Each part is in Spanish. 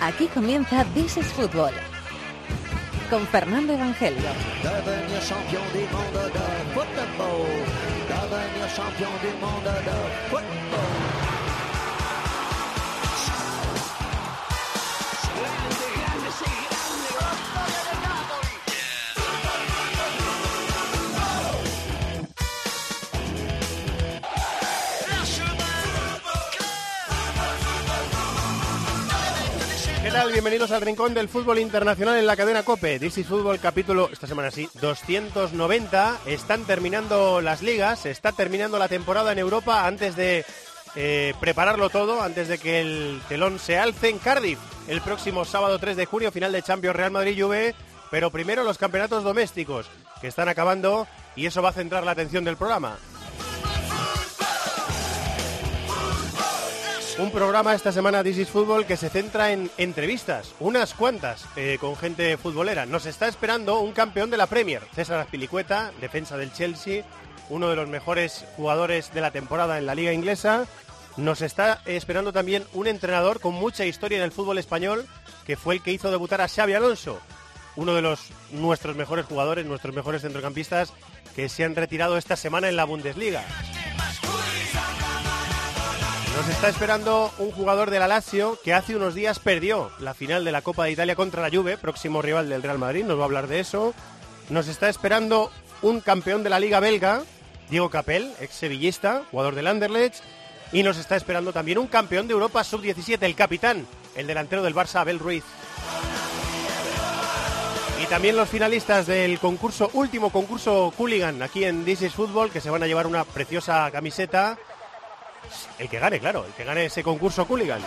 Aquí comienza This is Fútbol. Con Fernando Evangelio. Tal? Bienvenidos al Rincón del Fútbol Internacional en la cadena COPE. This is Fútbol capítulo, esta semana sí, 290. Están terminando las ligas, está terminando la temporada en Europa antes de eh, prepararlo todo, antes de que el telón se alce en Cardiff el próximo sábado 3 de junio, final de Champions Real Madrid-Juve. Pero primero los campeonatos domésticos, que están acabando y eso va a centrar la atención del programa. Un programa esta semana This is Fútbol que se centra en entrevistas, unas cuantas, eh, con gente futbolera. Nos está esperando un campeón de la Premier, César Azpilicueta, defensa del Chelsea, uno de los mejores jugadores de la temporada en la liga inglesa. Nos está esperando también un entrenador con mucha historia en el fútbol español, que fue el que hizo debutar a Xavi Alonso, uno de los nuestros mejores jugadores, nuestros mejores centrocampistas, que se han retirado esta semana en la Bundesliga. Nos está esperando un jugador de la Lazio que hace unos días perdió la final de la Copa de Italia contra la Juve, próximo rival del Real Madrid, nos va a hablar de eso. Nos está esperando un campeón de la Liga belga, Diego Capel, ex sevillista, jugador del Anderlecht, y nos está esperando también un campeón de Europa sub-17, el capitán, el delantero del Barça, Abel Ruiz. Y también los finalistas del concurso, último concurso Cooligan aquí en This is Football, que se van a llevar una preciosa camiseta el que gane, claro, el que gane ese concurso Cooligan.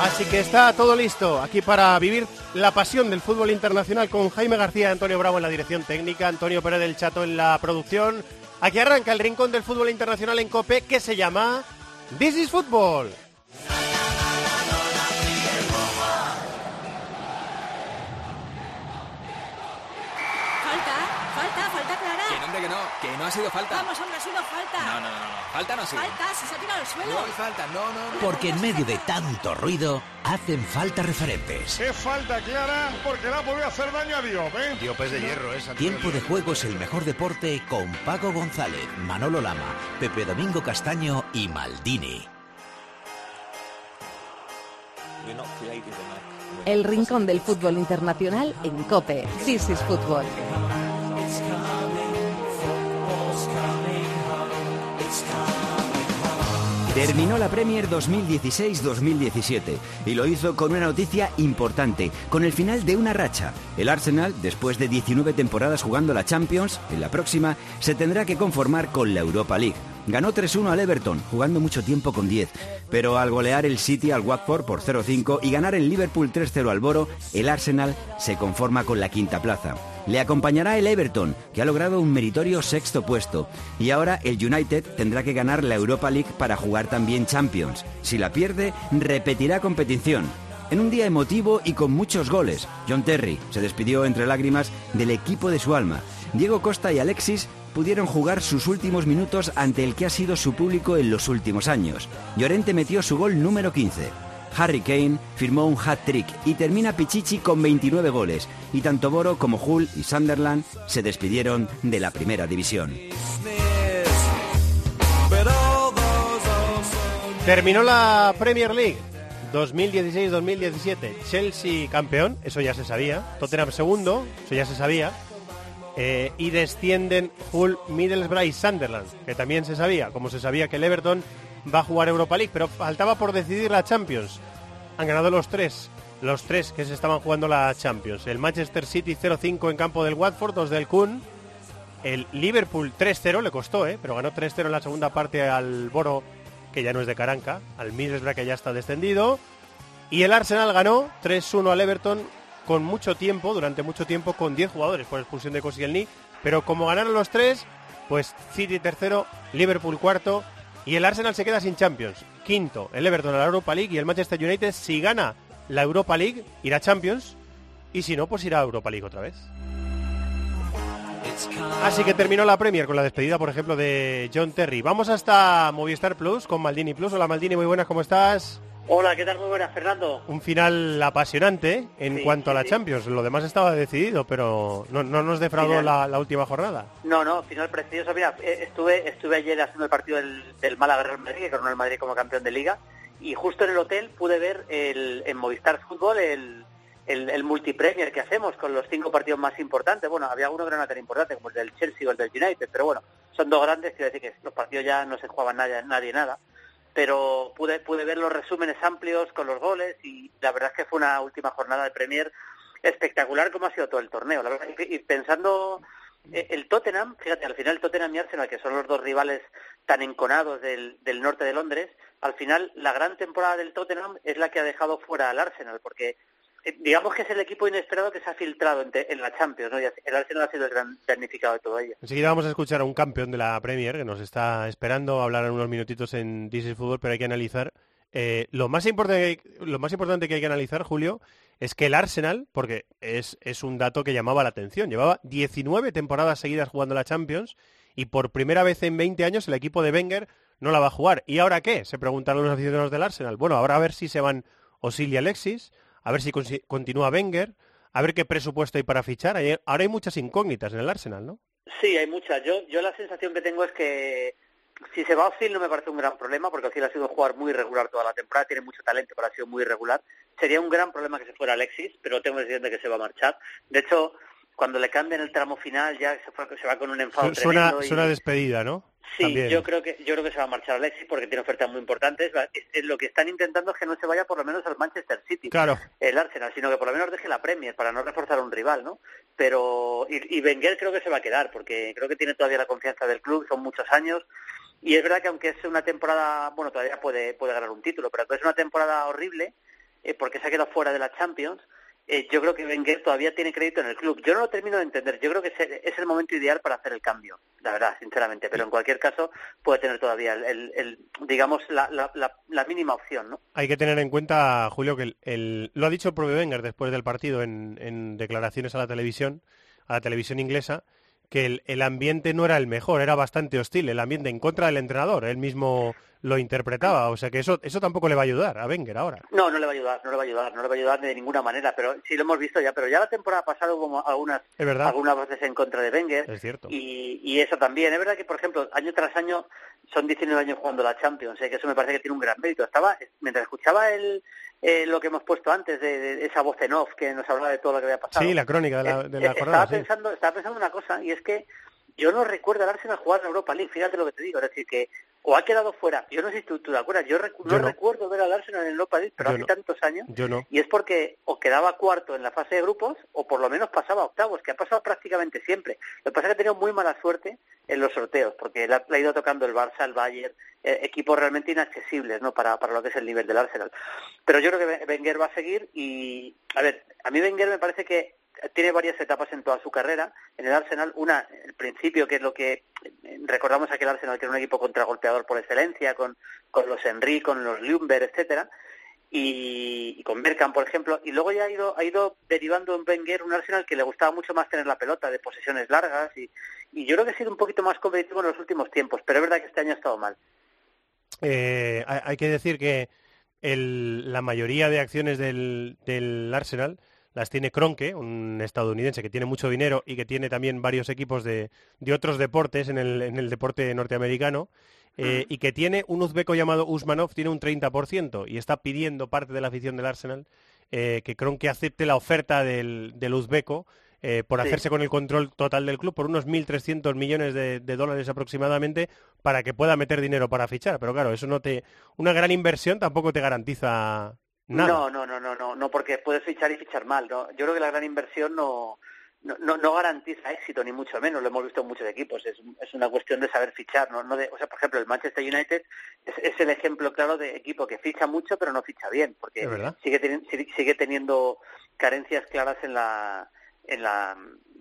Así que está todo listo aquí para vivir la pasión del fútbol internacional con Jaime García Antonio Bravo en la dirección técnica, Antonio Pérez del Chato en la producción. Aquí arranca el rincón del fútbol internacional en COPE que se llama This is Football. No, ha sido falta. Vamos, hombre, ha sido falta. No, no, no, no, falta no ha sido. Falta, si se ha tirado al suelo. No hay falta, no, no, no. Porque en medio de tanto ruido hacen falta referentes. Es falta clara porque le ha podido hacer daño a Diop, ¿eh? Diop es de hierro, esa. Tiempo de juego es el mejor deporte con Paco González, Manolo Lama, Pepe Domingo Castaño y Maldini. El rincón del fútbol internacional en COPE. This is Fútbol. Terminó la Premier 2016-2017 y lo hizo con una noticia importante, con el final de una racha. El Arsenal, después de 19 temporadas jugando la Champions, en la próxima se tendrá que conformar con la Europa League. Ganó 3-1 al Everton, jugando mucho tiempo con 10, pero al golear el City al Watford por 0-5 y ganar el Liverpool 3-0 al Boro, el Arsenal se conforma con la quinta plaza. Le acompañará el Everton, que ha logrado un meritorio sexto puesto. Y ahora el United tendrá que ganar la Europa League para jugar también Champions. Si la pierde, repetirá competición. En un día emotivo y con muchos goles, John Terry se despidió entre lágrimas del equipo de su alma. Diego Costa y Alexis pudieron jugar sus últimos minutos ante el que ha sido su público en los últimos años. Llorente metió su gol número 15. Harry Kane firmó un hat-trick y termina Pichichi con 29 goles, y tanto Boro como Hull y Sunderland se despidieron de la primera división. Terminó la Premier League 2016-2017. Chelsea campeón, eso ya se sabía. Tottenham segundo, eso ya se sabía. Eh, y descienden Hull, Middlesbrough y Sunderland, que también se sabía, como se sabía que el Everton va a jugar Europa League, pero faltaba por decidir la Champions. Han ganado los tres, los tres que se estaban jugando la Champions. El Manchester City 0-5 en campo del Watford, dos del Kun. El Liverpool 3-0, le costó, ¿eh? pero ganó 3-0 en la segunda parte al Boro, que ya no es de Caranca, al Middlesbrough que ya está descendido. Y el Arsenal ganó 3-1 al Everton con mucho tiempo, durante mucho tiempo, con 10 jugadores por expulsión de Koscielny. Pero como ganaron los tres, pues City tercero, Liverpool cuarto y el Arsenal se queda sin Champions. Quinto, el Everton a la Europa League y el Manchester United, si gana la Europa League, irá a Champions. Y si no, pues irá a Europa League otra vez. Así que terminó la Premier con la despedida, por ejemplo, de John Terry. Vamos hasta Movistar Plus con Maldini Plus. Hola Maldini, muy buenas, ¿cómo estás? Hola, ¿qué tal? Muy buenas, Fernando. Un final apasionante en Sí, cuanto a la sí. Champions. Lo demás estaba decidido, pero no, no nos defraudó la última jornada. No, no, final precioso. Mira, eh, estuve estuve ayer haciendo el partido del, del Málaga Real Madrid, que coronó el Madrid como campeón de Liga, y justo en el hotel pude ver el, en Movistar Fútbol el, el, el multipremier que hacemos con los cinco partidos más importantes. Bueno, había uno que no era tan importante como el del Chelsea o el del United, pero bueno, son dos grandes, quiero decir que los partidos ya no se jugaban nadie, nadie nada. Pero pude, pude ver los resúmenes amplios con los goles y la verdad es que fue una última jornada de Premier espectacular como ha sido todo el torneo. La verdad, y pensando eh, el Tottenham, fíjate, al final Tottenham y Arsenal, que son los dos rivales tan enconados del, del norte de Londres, al final la gran temporada del Tottenham es la que ha dejado fuera al Arsenal, porque digamos que es el equipo inesperado que se ha filtrado en, la Champions, ¿no? El Arsenal ha sido el gran damnificado de todo ello. Enseguida vamos a escuchar a un campeón de la Premier que nos está esperando, hablar en unos minutitos en This is Fútbol, pero hay que analizar. eh, lo, más importante, lo más importante que hay que analizar, Julio, es que el Arsenal, porque es, es un dato que llamaba la atención, llevaba 19 temporadas seguidas jugando la Champions y por primera vez en 20 años el equipo de Wenger no la va a jugar. ¿Y ahora qué? Se preguntaron los aficionados del Arsenal. Bueno, ahora a ver si se van Osil y Alexis, a ver si continúa Wenger, a ver qué presupuesto hay para fichar. Ahora hay muchas incógnitas en el Arsenal, ¿no? Sí, hay muchas. Yo, yo la sensación que tengo es que si se va Ozil no me parece un gran problema, porque Ozil ha sido un jugador muy irregular toda la temporada, tiene mucho talento, pero ha sido muy irregular. Sería un gran problema que se fuera Alexis, pero tengo sensación de que se va a marchar. De hecho, cuando le cambien el tramo final ya se, fue- se va con un enfado Su- Suena, tremendo. y- suena despedida, ¿no? Sí, También. yo creo que yo creo que se va a marchar Alexis porque tiene ofertas muy importantes. Va- es- es lo que están intentando es que no se vaya por lo menos al Manchester City, Claro. el Arsenal, sino que por lo menos deje la Premier para no reforzar a un rival, ¿no? Pero y, y Wenger creo que se va a quedar porque creo que tiene todavía la confianza del club, son muchos años y es verdad que aunque es una temporada, bueno, todavía puede puede ganar un título, pero es una temporada horrible eh, porque se ha quedado fuera de la Champions. Eh, yo creo que Wenger todavía tiene crédito en el club. Yo no lo termino de entender. Yo creo que es- el momento ideal para hacer el cambio, la verdad, sinceramente. Pero en cualquier caso puede tener todavía, el, el- el- digamos, la, la, la, la mínima opción, ¿no? Hay que tener en cuenta, Julio, que el, el- lo ha dicho el propio Wenger después del partido en, en declaraciones a la televisión, a la televisión inglesa, que el, el ambiente no era el mejor, era bastante hostil, el ambiente en contra del entrenador, él mismo lo interpretaba, o sea que eso, eso tampoco le va a ayudar a Wenger ahora. No, no le va a ayudar, no le va a ayudar, no le va a ayudar de ninguna manera, pero sí lo hemos visto ya, pero ya la temporada pasada hubo algunas, Es verdad. algunas voces en contra de Wenger. Es cierto. Y, y eso también, es verdad que, por ejemplo, año tras año son 19 años jugando la Champions, ¿eh? que eso me parece que tiene un gran mérito. Estaba, mientras escuchaba el, eh, lo que hemos puesto antes, de, de esa voz en off que nos hablaba de todo lo que había pasado. Sí, la crónica de la, de la Eh, jornada. estaba sí. pensando estaba pensando una cosa y es que yo no recuerdo al Arsenal jugar en Europa League fíjate lo que te digo es decir que o ha quedado fuera yo no sé si tú, tú te acuerdas yo, recu- Yo no, no. recuerdo ver al Arsenal en Europa League pero Yo hace no. tantos años Yo no. y es porque o quedaba cuarto en la fase de grupos o por lo menos pasaba a octavos que ha pasado prácticamente siempre lo que pasa es que ha tenido muy mala suerte en los sorteos porque le ha, le ha ido tocando el Barça el Bayern eh, equipos realmente inaccesibles no para, para lo que es el nivel del Arsenal pero yo creo que Wenger va a seguir y a ver a mí Wenger me parece que tiene varias etapas en toda su carrera en el Arsenal. Una, el principio, que es lo que eh, recordamos aquel Arsenal, que era un equipo contragolpeador por excelencia, con, con los Henry, con los Lumber, etcétera, y, con Bergkamp, por ejemplo. Y luego ya ha ido, ha ido derivando en Wenger un Arsenal que le gustaba mucho más tener la pelota, de posesiones largas, y, y yo creo que ha sido un poquito más competitivo en los últimos tiempos, pero es verdad que este año ha estado mal. Eh, hay que decir que el- la mayoría de acciones del, del Arsenal las tiene Kroenke, un estadounidense que tiene mucho dinero y que tiene también varios equipos de, de otros deportes en el, en el deporte norteamericano, eh, y que tiene un uzbeco llamado Usmanov, tiene un 30%, y está pidiendo parte de la afición del Arsenal eh, que Kroenke acepte la oferta del, del uzbeco eh, por Sí. hacerse con el control total del club por unos 1.300 millones de, de dólares aproximadamente para que pueda meter dinero para fichar. Pero claro, eso no te... Una gran inversión tampoco te garantiza nada. No, no, no, no, no, no, porque puedes fichar y fichar mal. ¿no? Yo creo que la gran inversión no, no, no, no garantiza éxito, ni mucho menos. Lo hemos visto en muchos equipos. Es, es una cuestión de saber fichar. ¿no? No de, o sea, por ejemplo, el Manchester United es, es el ejemplo claro de equipo que ficha mucho, pero no ficha bien, porque sigue, teni- sigue teniendo carencias claras en la en la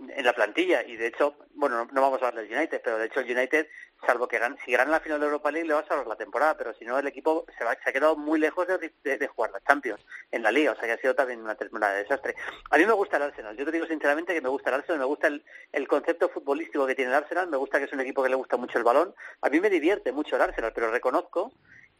en la plantilla y de hecho bueno no, no vamos a hablar del United pero de hecho el United salvo que si gana la final de Europa League le va a salvar la temporada pero si no el equipo se, va, se ha quedado muy lejos de jugar la Champions en la Liga o sea que ha sido también una temporada de desastre a mí me gusta el Arsenal yo te digo sinceramente que me gusta el Arsenal me gusta el, el concepto futbolístico que tiene el Arsenal me gusta que es un equipo que le gusta mucho el balón a mí me divierte mucho el Arsenal pero reconozco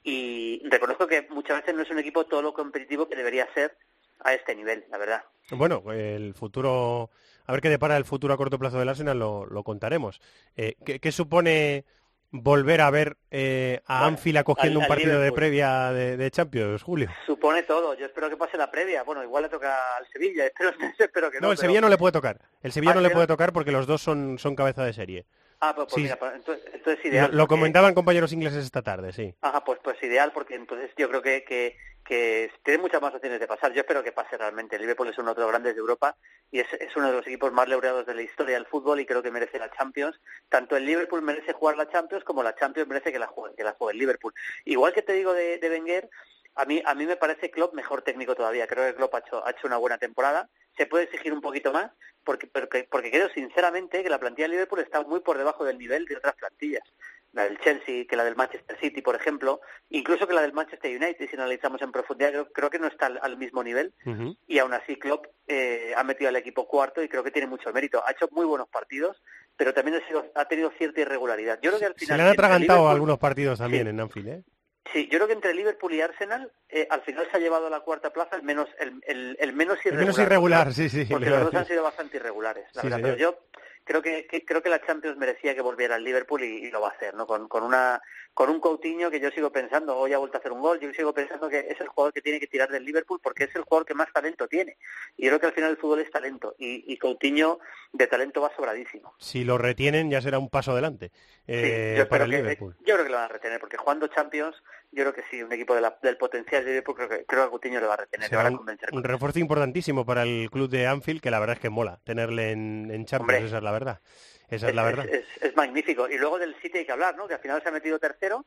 y reconozco que muchas veces no es un equipo todo lo competitivo que debería ser a este nivel, la verdad. Bueno, el futuro, a ver qué depara el futuro a corto plazo del Arsenal, lo, lo contaremos. Eh, ¿qué, ¿qué, supone volver a ver eh, a bueno, Anfield acogiendo al, un partido de previa de, de, Champions, Julio? Supone todo. Yo espero que pase la previa. Bueno, igual le toca al Sevilla. Espero, espero que no. No, el pero... Sevilla no le puede tocar. El Sevilla ah, no le puede tocar porque los dos son, son cabeza de serie. Ah, pues, pues sí. mira, pues, entonces, entonces, ideal. Lo, lo porque... comentaban compañeros ingleses esta tarde, sí. Ajá, pues pues ideal porque entonces yo creo que, que, que tiene muchas más opciones de pasar. Yo espero que pase realmente. Liverpool es uno de los grandes de Europa y es, es uno de los equipos más laureados de la historia del fútbol y creo que merece la Champions. Tanto el Liverpool merece jugar la Champions como la Champions merece que la juegue, que la juegue el Liverpool. Igual que te digo de, de Wenger, a mí, a mí me parece Klopp mejor técnico todavía. Creo que Klopp ha hecho, ha hecho una buena temporada. Se puede exigir un poquito más, porque, porque, porque creo sinceramente que la plantilla de Liverpool está muy por debajo del nivel de otras plantillas. La del Chelsea, que la del Manchester City, por ejemplo, incluso que la del Manchester United, si analizamos en profundidad, creo, creo que no está al, al mismo nivel. Uh -huh. Y aún así Klopp eh, ha metido al equipo cuarto y creo que tiene mucho mérito. Ha hecho muy buenos partidos, pero también ha, sido, ha tenido cierta irregularidad. Yo creo que al final... Se le han atragantado algunos partidos también sí. en Anfield, ¿eh? Sí, yo creo que entre Liverpool y Arsenal eh, al final se ha llevado a la cuarta plaza el menos el, el, el menos irregular. El menos irregular, sí, sí. Porque los dos han sido bastante irregulares, la sí, verdad. Señor. Pero yo creo que, que, creo que la Champions merecía que volviera al Liverpool y, y, lo va a hacer, ¿no? Con, con una con un Coutinho que yo sigo pensando, hoy ha vuelto a hacer un gol, yo sigo pensando que es el jugador que tiene que tirar del Liverpool porque es el jugador que más talento tiene. Y creo que al final el fútbol es talento y, y Coutinho de talento va sobradísimo. Si lo retienen ya será un paso adelante eh, sí, yo para el que, Liverpool. Yo creo que lo van a retener porque jugando Champions yo creo que sí, un equipo de la, del potencial de Liverpool creo que, creo que Coutinho le va a retener, será le va a convencer. Un, un refuerzo importantísimo para el club de Anfield que la verdad es que mola tenerle en, en Champions, Hombre, esa es la verdad. Esa es, es la verdad. Es, es, es, magnífico. Y luego del City hay que hablar, ¿no? Que al final se ha metido tercero,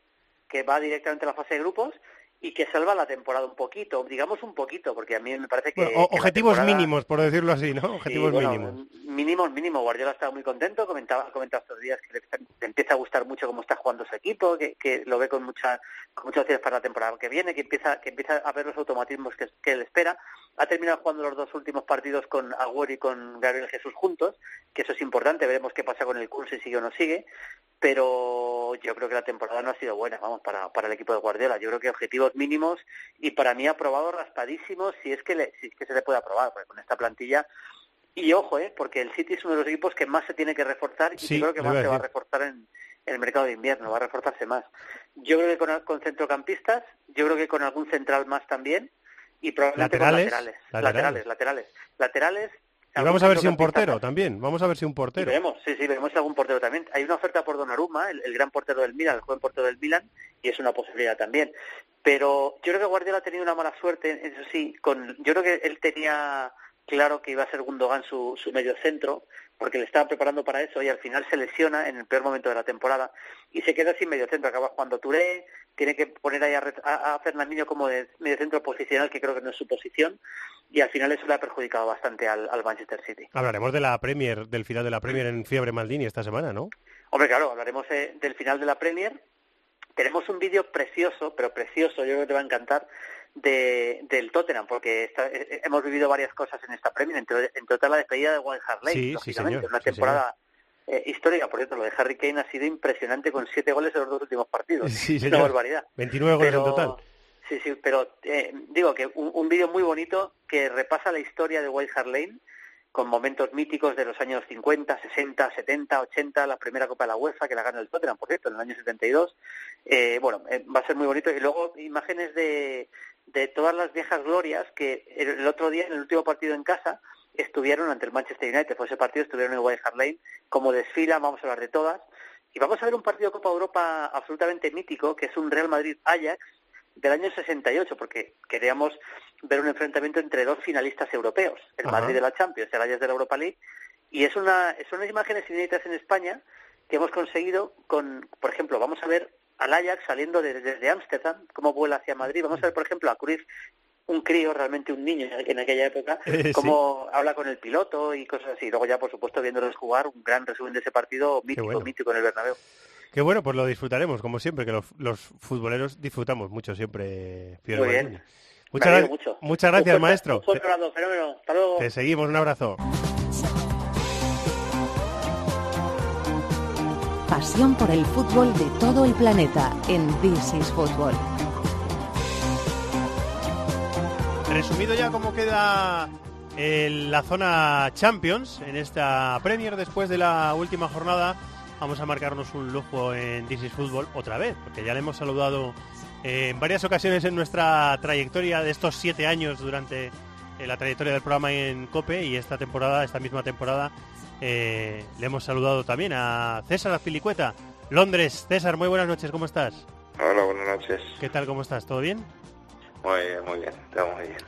que va directamente a la fase de grupos y que salva la temporada un poquito, digamos un poquito, porque a mí me parece que... Bueno, que objetivos temporada... mínimos, por decirlo así, ¿no? Objetivos sí, bueno, mínimos. Mínimos, mínimo. Guardiola está muy contento, comentaba, comentaba estos días que le, le, empieza a gustar mucho cómo está jugando su equipo, que, que lo ve con mucha con muchas opciones para la temporada que viene, que empieza que empieza a ver los automatismos que, que él espera. Ha terminado jugando los dos últimos partidos con Agüero y con Gabriel Jesús juntos, que eso es importante, veremos qué pasa con el curso, si sigue o no sigue, pero yo creo que la temporada no ha sido buena, vamos, para, para el equipo de Guardiola. Yo creo que objetivos mínimos y para mí aprobado raspadísimo si es que le, si es que se le puede aprobar, porque con esta plantilla y ojo, eh, porque el City es uno de los equipos que más se tiene que reforzar y sí, creo que más se va a reforzar en, en, el mercado de invierno, va a reforzarse más. Yo creo que con, con centrocampistas, yo creo que con algún central más también y probablemente laterales, con laterales, laterales, laterales, laterales. Y vamos a ver si un portero también, vamos a ver si un portero. Y veremos, sí, sí, veremos algún portero también. Hay una oferta por Donnarumma, el, el gran portero del Milan, el joven portero del Milan, y es una posibilidad también. Pero yo creo que Guardiola ha tenido una mala suerte, eso sí, con, yo creo que él tenía claro que iba a ser Gundogan su, su medio centro, porque le estaba preparando para eso y al final se lesiona en el peor momento de la temporada y se queda sin medio centro, acaba jugando Touré, tiene que poner ahí a, a, a Fernandinho como de medio centro posicional, que creo que no es su posición, y al final eso le ha perjudicado bastante al, al Manchester City. Hablaremos de la Premier, del final de la Premier en Fiebre Maldini esta semana, ¿no? Hombre, claro, hablaremos eh, del final de la Premier. Tenemos un vídeo precioso, pero precioso, yo creo que te va a encantar, de, del Tottenham, porque está, eh, eh, hemos vivido varias cosas en esta Premier, entre, entre otras la despedida de Wayne Hart Lane, sí, lógicamente, sí, una temporada sí, eh, histórica, por cierto, lo de Harry Kane ha sido impresionante con siete goles en los dos últimos partidos, sí, una barbaridad. 29 goles pero, en total. Sí, sí, pero eh, digo que un, un vídeo muy bonito que repasa la historia de White Hart Lane, con momentos míticos de los años 50, 60, 70, 80, la primera Copa de la UEFA que la gana el Tottenham, por cierto, en el año 72. Eh, bueno, eh, va a ser muy bonito. Y luego imágenes de, de todas las viejas glorias que el, otro día, en el último partido en casa, estuvieron ante el Manchester United. Fue ese partido, estuvieron en White Hart Lane. Como desfila, vamos a hablar de todas. Y vamos a ver un partido de Copa Europa absolutamente mítico, que es un Real Madrid-Ajax, del año 68, porque queríamos ver un enfrentamiento entre dos finalistas europeos, el Ajá. Madrid de la Champions, el Ajax de la Europa League, y es una, son unas imágenes inéditas en España que hemos conseguido con, por ejemplo, vamos a ver al Ajax saliendo desde Ámsterdam, cómo vuela hacia Madrid, vamos a ver, por ejemplo, a Cruz un crío, realmente un niño en aquella época, eh, cómo sí. habla con el piloto y cosas así. Luego ya, por supuesto, viéndolos jugar, un gran resumen de ese partido mítico, bueno. mítico en el Bernabéu. Qué bueno, pues lo disfrutaremos, como siempre, que los, los futboleros disfrutamos mucho siempre. Muy bien. Muchas, gra mucho. muchas gracias, maestro. Un fuerte abrazo, fenómeno. Hasta luego. Te seguimos, un abrazo. Pasión por el fútbol de todo el planeta en This is Football. Resumido ya cómo queda la zona Champions en esta Premier después de la última jornada, vamos a marcarnos un lujo en This is Football otra vez, porque ya le hemos saludado eh, en varias ocasiones en nuestra trayectoria de estos siete años durante eh, la trayectoria del programa en COPE y esta temporada, esta misma temporada, eh, le hemos saludado también a César Azpilicueta, Londres. César, muy buenas noches, ¿cómo estás? Hola, buenas noches. ¿Qué tal, cómo estás? ¿Todo bien? Muy bien, muy bien, todo muy bien.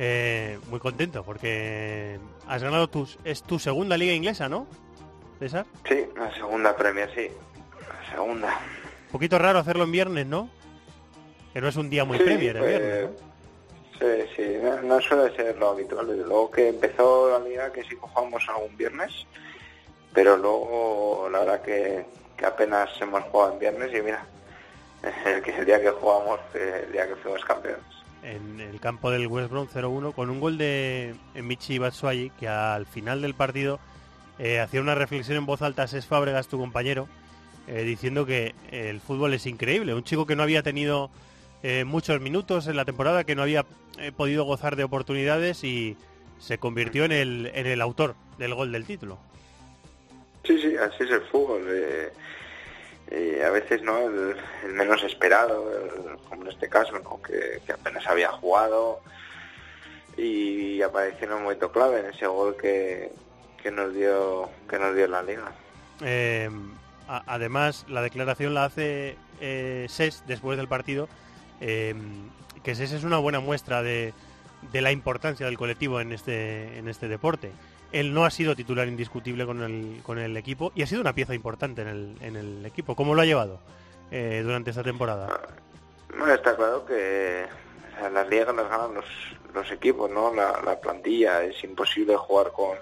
Eh, muy contento porque has ganado tus, es tu segunda liga inglesa, ¿no? César. Sí, la segunda Premier, sí. La segunda. Un poquito raro hacerlo en viernes, ¿no? Que no es un día muy Sí, Premier, el pues, viernes, ¿no? Sí, sí, no, no suele ser lo habitual. Desde luego que empezó la liga que sí jugamos algún viernes, pero luego la verdad que, que apenas hemos jugado en viernes y mira, el, el día que jugamos, eh, el día que fuimos campeones. En el campo del West Brom 0-1 con un gol de Michi Batshuayi que al final del partido eh, hacía una reflexión en voz alta a Ses Fábregas, tu compañero, eh, diciendo que el fútbol es increíble. Un chico que no había tenido eh, muchos minutos en la temporada, que no había podido gozar de oportunidades y se convirtió en el, en el autor del gol del título. Sí, sí, así es el fútbol. Eh, eh, a veces no el, menos esperado, como en este caso, ¿no? que, apenas había jugado y apareció en un momento clave en ese gol que, que nos dio que nos dio la liga. Eh, además, la declaración la hace eh, SES después del partido, eh, que SES es una buena muestra de, de la importancia del colectivo en este, en este deporte. Él no ha sido titular indiscutible con el, con el equipo y ha sido una pieza importante en el, en el equipo. ¿Cómo lo ha llevado eh, durante esta temporada? Bueno, está claro que las ligas las ganan los, los equipos, ¿no? La, la plantilla es imposible jugar con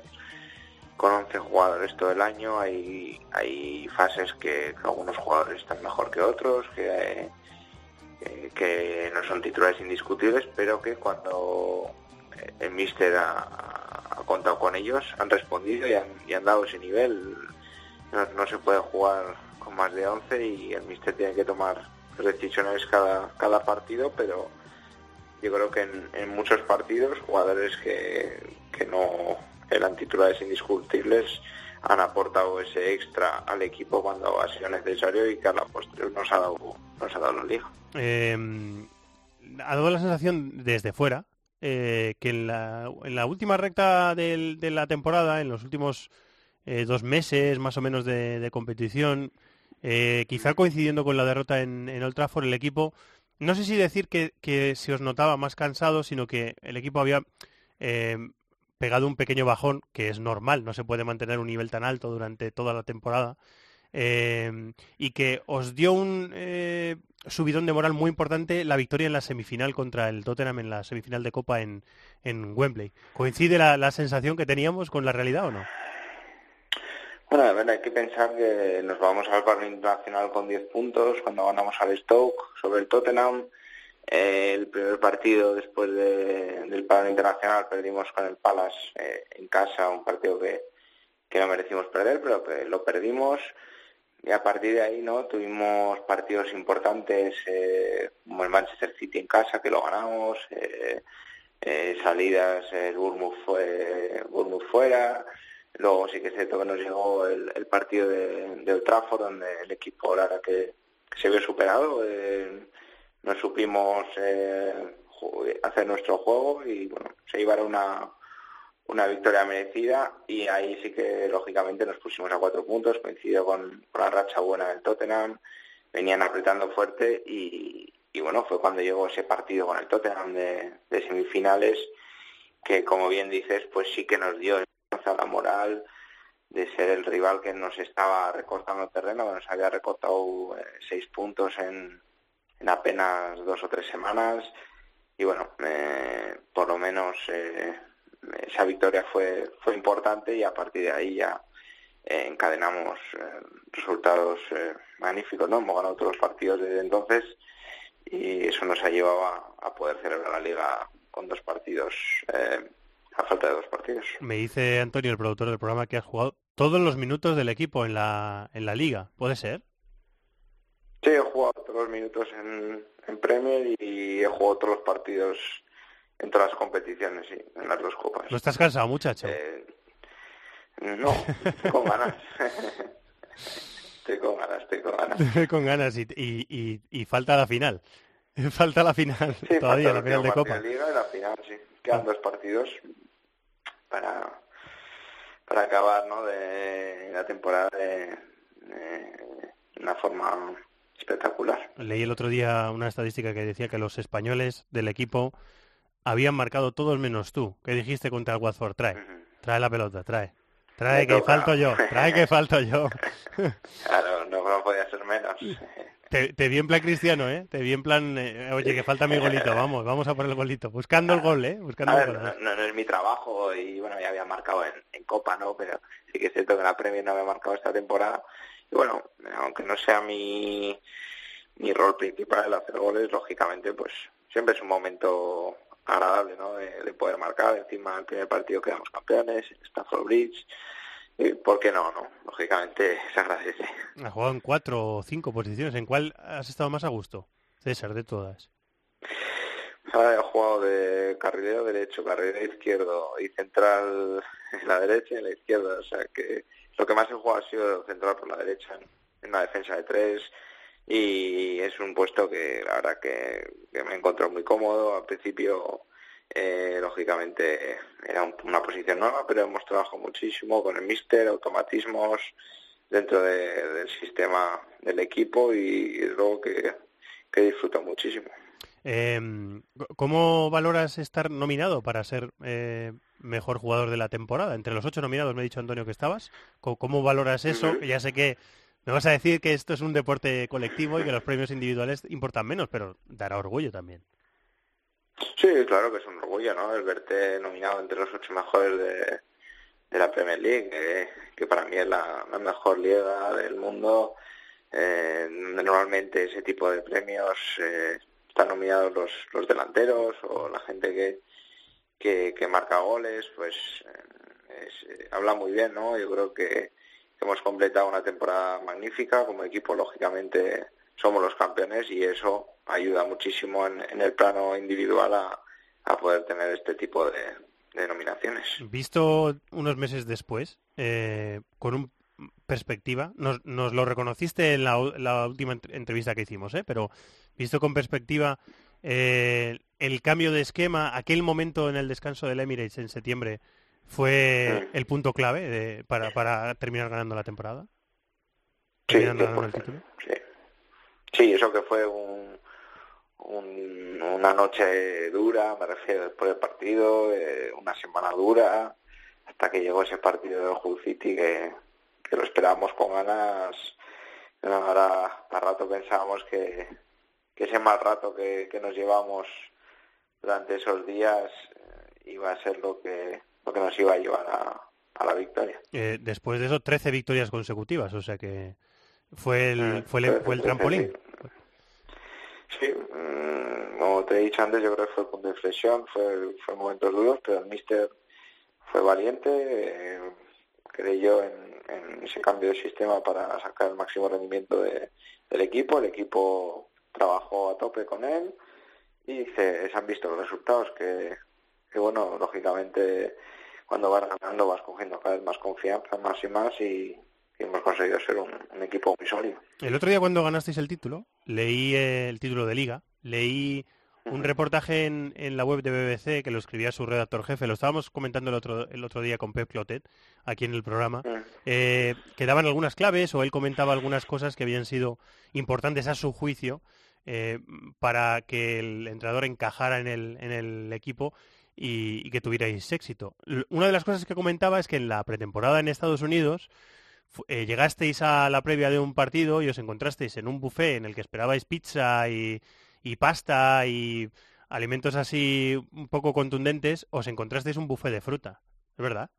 con 11 jugadores todo el año. Hay hay fases que, algunos jugadores están mejor que otros, que eh, que- no son titulares indiscutibles, pero que cuando el míster ha, contado con ellos han respondido y han, y han dado ese nivel. No, se puede jugar con más de 11 y el míster tiene que tomar decisiones cada, cada partido, pero yo creo que en, en muchos partidos jugadores que, no eran titulares indiscutibles han aportado ese extra al equipo cuando ha sido necesario y que a la posterior nos ha dado, nos ha dado la liga. Eh, ha dado la sensación desde fuera eh, que en la, en la última recta del- de la temporada, en los últimos eh, dos meses más o menos de, competición, eh, quizá coincidiendo con la derrota en, en Old Trafford, el equipo, no sé si decir que, que se os notaba más cansado, sino que el equipo había eh, pegado un pequeño bajón, que es normal, no se puede mantener un nivel tan alto durante toda la temporada. Eh, y que os dio un eh, subidón de moral muy importante la victoria en la semifinal contra el Tottenham en la semifinal de Copa en, en Wembley. ¿Coincide la, la sensación que teníamos con la realidad o no? Bueno, a ver, hay que pensar que nos vamos al paro internacional con 10 puntos cuando ganamos al Stoke sobre el Tottenham. Eh, el primer partido después de- del paro internacional perdimos con el Palace eh, en casa, un partido que, que no merecimos perder, pero que lo perdimos. Y a partir de ahí no tuvimos partidos importantes eh, como el Manchester City en casa, que lo ganamos, eh, eh, salidas, el Bournemouth, fue, Bournemouth fuera, Luego sí que es cierto que nos llegó el, partido de, de donde el equipo, la que, se vio superado. eh, no supimos eh, hacer nuestro juego y bueno, se llevaron una, una victoria merecida y ahí sí que lógicamente nos pusimos a cuatro puntos, coincidió con, la racha buena del Tottenham, venían apretando fuerte y, bueno, fue cuando llegó ese partido con el Tottenham de, semifinales que como bien dices, pues sí que nos dio la moral de ser el rival que nos estaba recortando terreno, que nos había recortado eh, seis puntos en, en apenas dos o tres semanas. Y bueno, eh, por lo menos eh, esa victoria fue fue importante y a partir de ahí ya eh, encadenamos eh, resultados eh, magníficos, ¿no? Hemos ganado todos los partidos desde entonces y eso nos ha llevado a, a poder celebrar la liga con dos partidos, eh, a falta de dos partidos. Me dice Antonio, el productor del programa, que has jugado todos los minutos del equipo en la, en la liga. ¿Puede ser? Sí, he jugado todos los minutos en, en Premier y he jugado todos los partidos en todas las competiciones, sí, en las dos copas. ¿No estás cansado, muchacho? Eh, no, estoy con ganas. estoy con ganas, estoy con ganas. con ganas y, y, y, y falta la final. Falta la final Sí, todavía, la final de Copa. de Liga y la final, sí. Quedan dos partidos para, para acabar ¿no? de la temporada de, de una forma espectacular. Leí el otro día una estadística que decía que los españoles del equipo habían marcado todos menos tú. ¿Qué dijiste contra el Watford? Trae, trae la pelota, trae. Trae que falto yo, trae que falto yo. Claro, no, no podía ser menos. Te, te vi en plan cristiano, ¿eh? Te vi en plan, eh, oye, que falta mi golito, vamos, vamos a por el golito. Buscando el gol, ¿eh? Buscando el gol. no, no- no es mi trabajo y bueno, ya había marcado en, en Copa, ¿no? Pero sí que es cierto que la Premier no había marcado esta temporada. Y bueno, aunque no sea mi, mi rol principal el hacer goles, lógicamente, pues siempre es un momento agradable, ¿no? De, de poder marcar. Encima, el primer partido quedamos campeones, Stafford Bridge. ¿Por qué no, no? Lógicamente se agradece. Ha jugado en cuatro o cinco posiciones. ¿En cuál has estado más a gusto? César, de todas. Ahora he jugado de carrilero derecho, carrilero izquierdo y central en la derecha y en la izquierda. O sea que lo que más he jugado ha sido central por la derecha en, una defensa de tres y es un puesto que la verdad que, que me encontró muy cómodo. Al principio, eh, lógicamente, era un- una posición nueva, pero hemos trabajado muchísimo con el míster, automatismos dentro de- del sistema del equipo y, y luego que, que disfruto muchísimo. Eh, ¿Cómo valoras estar nominado para ser eh, mejor jugador de la temporada? Entre los ocho nominados me ha dicho Antonio que estabas. ¿Cómo, cómo valoras eso? Ya sé que me vas a decir que esto es un deporte colectivo y que los premios individuales importan menos, pero dará orgullo también. Sí, claro que es un orgullo, ¿no? El verte nominado entre los ocho mejores de, de la Premier League, que, que para mí es la, la mejor liga del mundo. Eh, normalmente ese tipo de premios eh, están nominados los, los delanteros o la gente que, que, que marca goles, pues eh, es- eh, habla muy bien, ¿no? Yo creo que hemos completado una temporada magnífica, como equipo lógicamente somos los campeones y eso ayuda muchísimo en, en el plano individual a, poder tener este tipo de, nominaciones. Visto unos meses después, eh, con un perspectiva, nos, nos lo reconociste en la, la última ent- entrevista que hicimos, ¿eh? pero visto con perspectiva, eh, el cambio de esquema, aquel momento en el descanso del Emirates en septiembre, fue el punto clave de- para, para terminar ganando la temporada. Sí, ganando el 100%, título. sí. Sí, eso que fue un, un- una noche dura, me refiero después del partido, eh, una semana dura, hasta que llegó ese partido de Hull City que, que lo esperábamos con ganas. Ahora a rato pensábamos que, que ese mal rato que, que nos llevamos durante esos días eh, iba a ser lo que, lo que nos iba a llevar a, a la victoria. Eh, después de eso, 13 victorias consecutivas, o sea que fue el, Mm, fue el, fue el trampolín. Sí, mm, como te he dicho antes, yo creo que fue el punto de inflexión, fue, fue momentos duros, pero el míster fue valiente, eh, creyó en, en ese cambio de sistema para sacar el máximo rendimiento de- del equipo, el equipo trabajó a tope con él y se, se han visto los resultados que, que, bueno, lógicamente cuando vas ganando vas cogiendo cada vez más confianza, más y más y, y hemos conseguido ser un, un equipo muy sólido. El otro día cuando ganasteis el título, leí eh, el título de liga, leí un reportaje en, en la web de BBC que lo escribía su redactor jefe, lo estábamos comentando el otro, el otro día con Pep Clotet, aquí en el programa, eh, que daban algunas claves o él comentaba algunas cosas que habían sido importantes a su juicio eh, para que el entrenador encajara en el, en el equipo y, y que tuvierais éxito. Una de las cosas que comentaba es que en la pretemporada en Estados Unidos eh, llegasteis a la previa de un partido y os encontrasteis en un buffet en el que esperabais pizza y, y pasta y alimentos así un poco contundentes, os encontrasteis un buffet de fruta. ¿Es verdad?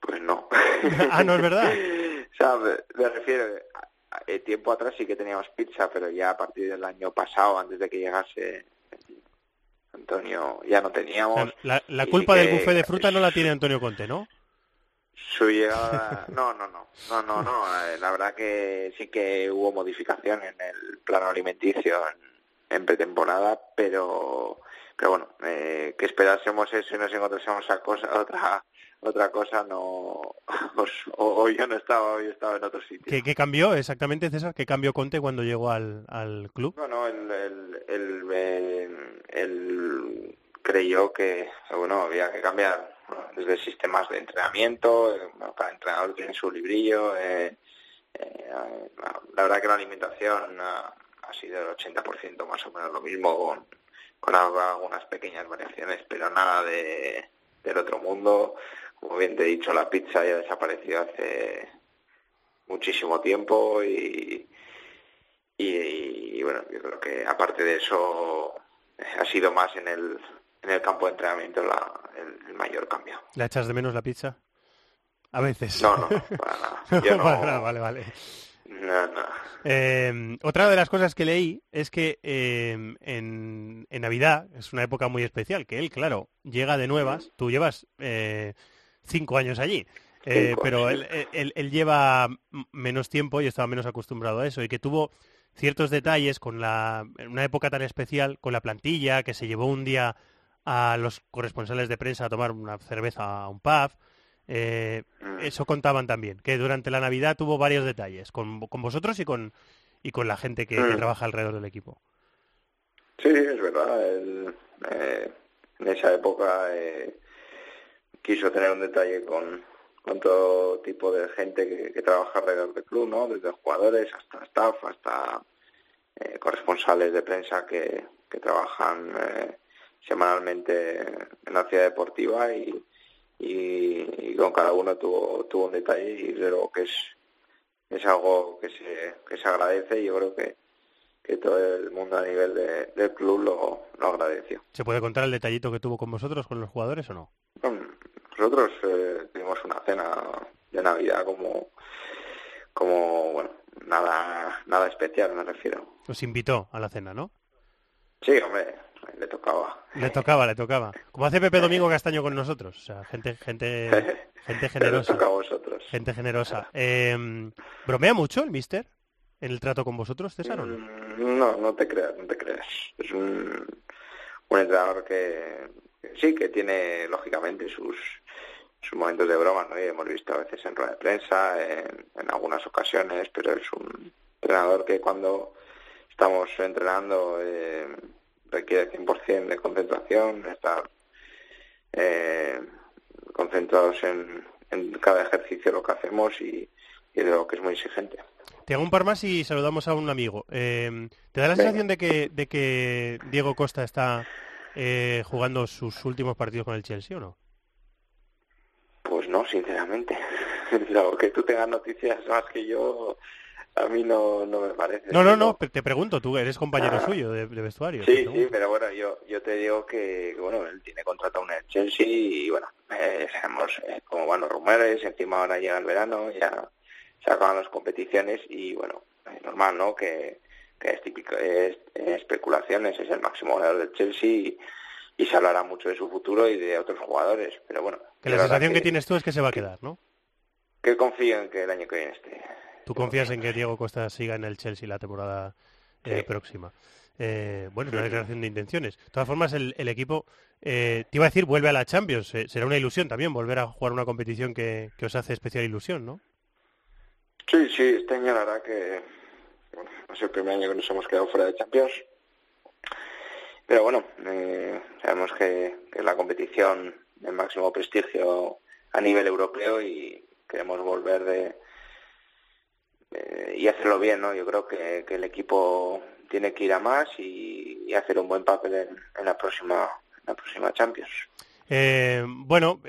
Pues no. ah, no es verdad. O sea, me, me refiero, a- a- eh, tiempo atrás sí que teníamos pizza, pero ya a partir del año pasado, antes de que llegase Antonio, ya no teníamos. la, culpa del buffet de fruta no la tiene Antonio Conte, ¿no? Su llegada... No, no, no. No, no, no. eh, La verdad que sí que hubo modificación en el plano alimenticio en, en pretemporada, pero que bueno, eh, que esperásemos eso y nos encontrásemos a cosa, otra otra cosa no pues, o, o yo no estaba hoy estaba en otro sitio ¿Qué, qué cambió exactamente, César? ¿Qué cambió Conte cuando llegó al, al club? no no él, él, él, él creyó que bueno había que cambiar bueno, desde sistemas de entrenamiento eh, bueno, cada entrenador tiene su librillo eh, eh, la verdad que la alimentación ha, ha sido el 80% más o menos lo mismo con, con algunas pequeñas variaciones pero nada de del otro mundo como bien te he dicho, la pizza ya desapareció hace muchísimo tiempo y, y, y, bueno, yo creo que aparte de eso ha sido más en el, en el campo de entrenamiento la, el, el mayor cambio. ¿La echas de menos la pizza? A veces. No, no, para nada. Yo no- vale, vale, vale. No, no. Eh, otra de las cosas que leí es que eh, en, en Navidad es una época muy especial, que él, claro, llega de nuevas, tú llevas eh, cinco años allí, eh, Cinco, pero él, él- lleva menos tiempo y estaba menos acostumbrado a eso, y que tuvo ciertos detalles con la, en una época tan especial, con la plantilla, que se llevó un día a los corresponsales de prensa a tomar una cerveza a un pub, eh, eso contaban también, que durante la Navidad tuvo varios detalles, con, con vosotros y con, y con la gente que, que Mm. trabaja alrededor del equipo. Sí, es verdad. Eh, en esa época eh, quiso tener un detalle con, con todo tipo de gente que, que trabaja alrededor del club, ¿no? Desde jugadores hasta staff, hasta eh, corresponsales de prensa que, que trabajan eh, semanalmente en la ciudad deportiva y, y, y con cada uno tuvo, tuvo un detalle y creo que es, es algo que se, que se agradece y yo creo que, que todo el mundo a nivel de- del club lo, lo agradeció. ¿Se puede contar el detallito que tuvo con vosotros, con los jugadores o no? Nosotros eh, tuvimos una cena de Navidad como, como bueno, nada, nada especial me refiero. Os invitó a la cena, ¿no? Sí, hombre, le tocaba. Le tocaba, le tocaba. Como hace Pepe Domingo Castaño con nosotros. O sea, gente, gente, gente Le generosa. toca a vosotros. Gente generosa. Eh, ¿Bromea mucho el mister en el trato con vosotros, César, o no? Mm, No, no te creas, no te creas. Es un, un entrenador que, que sí, que tiene lógicamente sus, sus momentos de broma, ¿no? Y hemos visto a veces en rueda de prensa, en, en algunas ocasiones, pero es un entrenador que cuando estamos entrenando eh, requiere 100% de concentración, estar eh, concentrados en, en cada ejercicio lo que hacemos y, y de lo que es muy exigente. Te hago un par más y saludamos a un amigo. Eh, ¿Te da la sensación de que, de que Diego Costa está eh, jugando sus últimos partidos con el Chelsea o no? No, sinceramente. Lo que tú tengas noticias más que yo, a mí no, no me parece. No, no, no, te pregunto, tú eres compañero Ah. suyo de, de vestuario. Sí, sí, pero bueno, yo, yo te digo que, bueno, él tiene contrato en el Chelsea y bueno, eh, sabemos eh, cómo van los rumores, encima ahora llega el verano, ya se acaban las competiciones y bueno, es normal, ¿no? Que, que es típico, es, es especulaciones, es el máximo goleador del Chelsea y, y se hablará mucho de su futuro y de otros jugadores, pero bueno. Que la sensación que tienes tú es que se va a quedar, ¿no? que confío en que el año que viene esté. Tú confías en que Diego Costa siga en el Chelsea la temporada eh, próxima. Eh, bueno, es una declaración de intenciones. De todas formas, el, el equipo, eh, te iba a decir, vuelve a la Champions. Eh, será una ilusión también volver a jugar una competición que, que os hace especial ilusión, ¿no? Sí, sí, este año la verdad que bueno, es el primer año que nos hemos quedado fuera de Champions. Pero bueno, eh, sabemos que, es la competición de máximo prestigio a nivel europeo y queremos volver de, y hacerlo bien, ¿no? Yo creo que, que el equipo tiene que ir a más y, hacer un buen papel en, la próxima en la próxima Champions. Eh, bueno,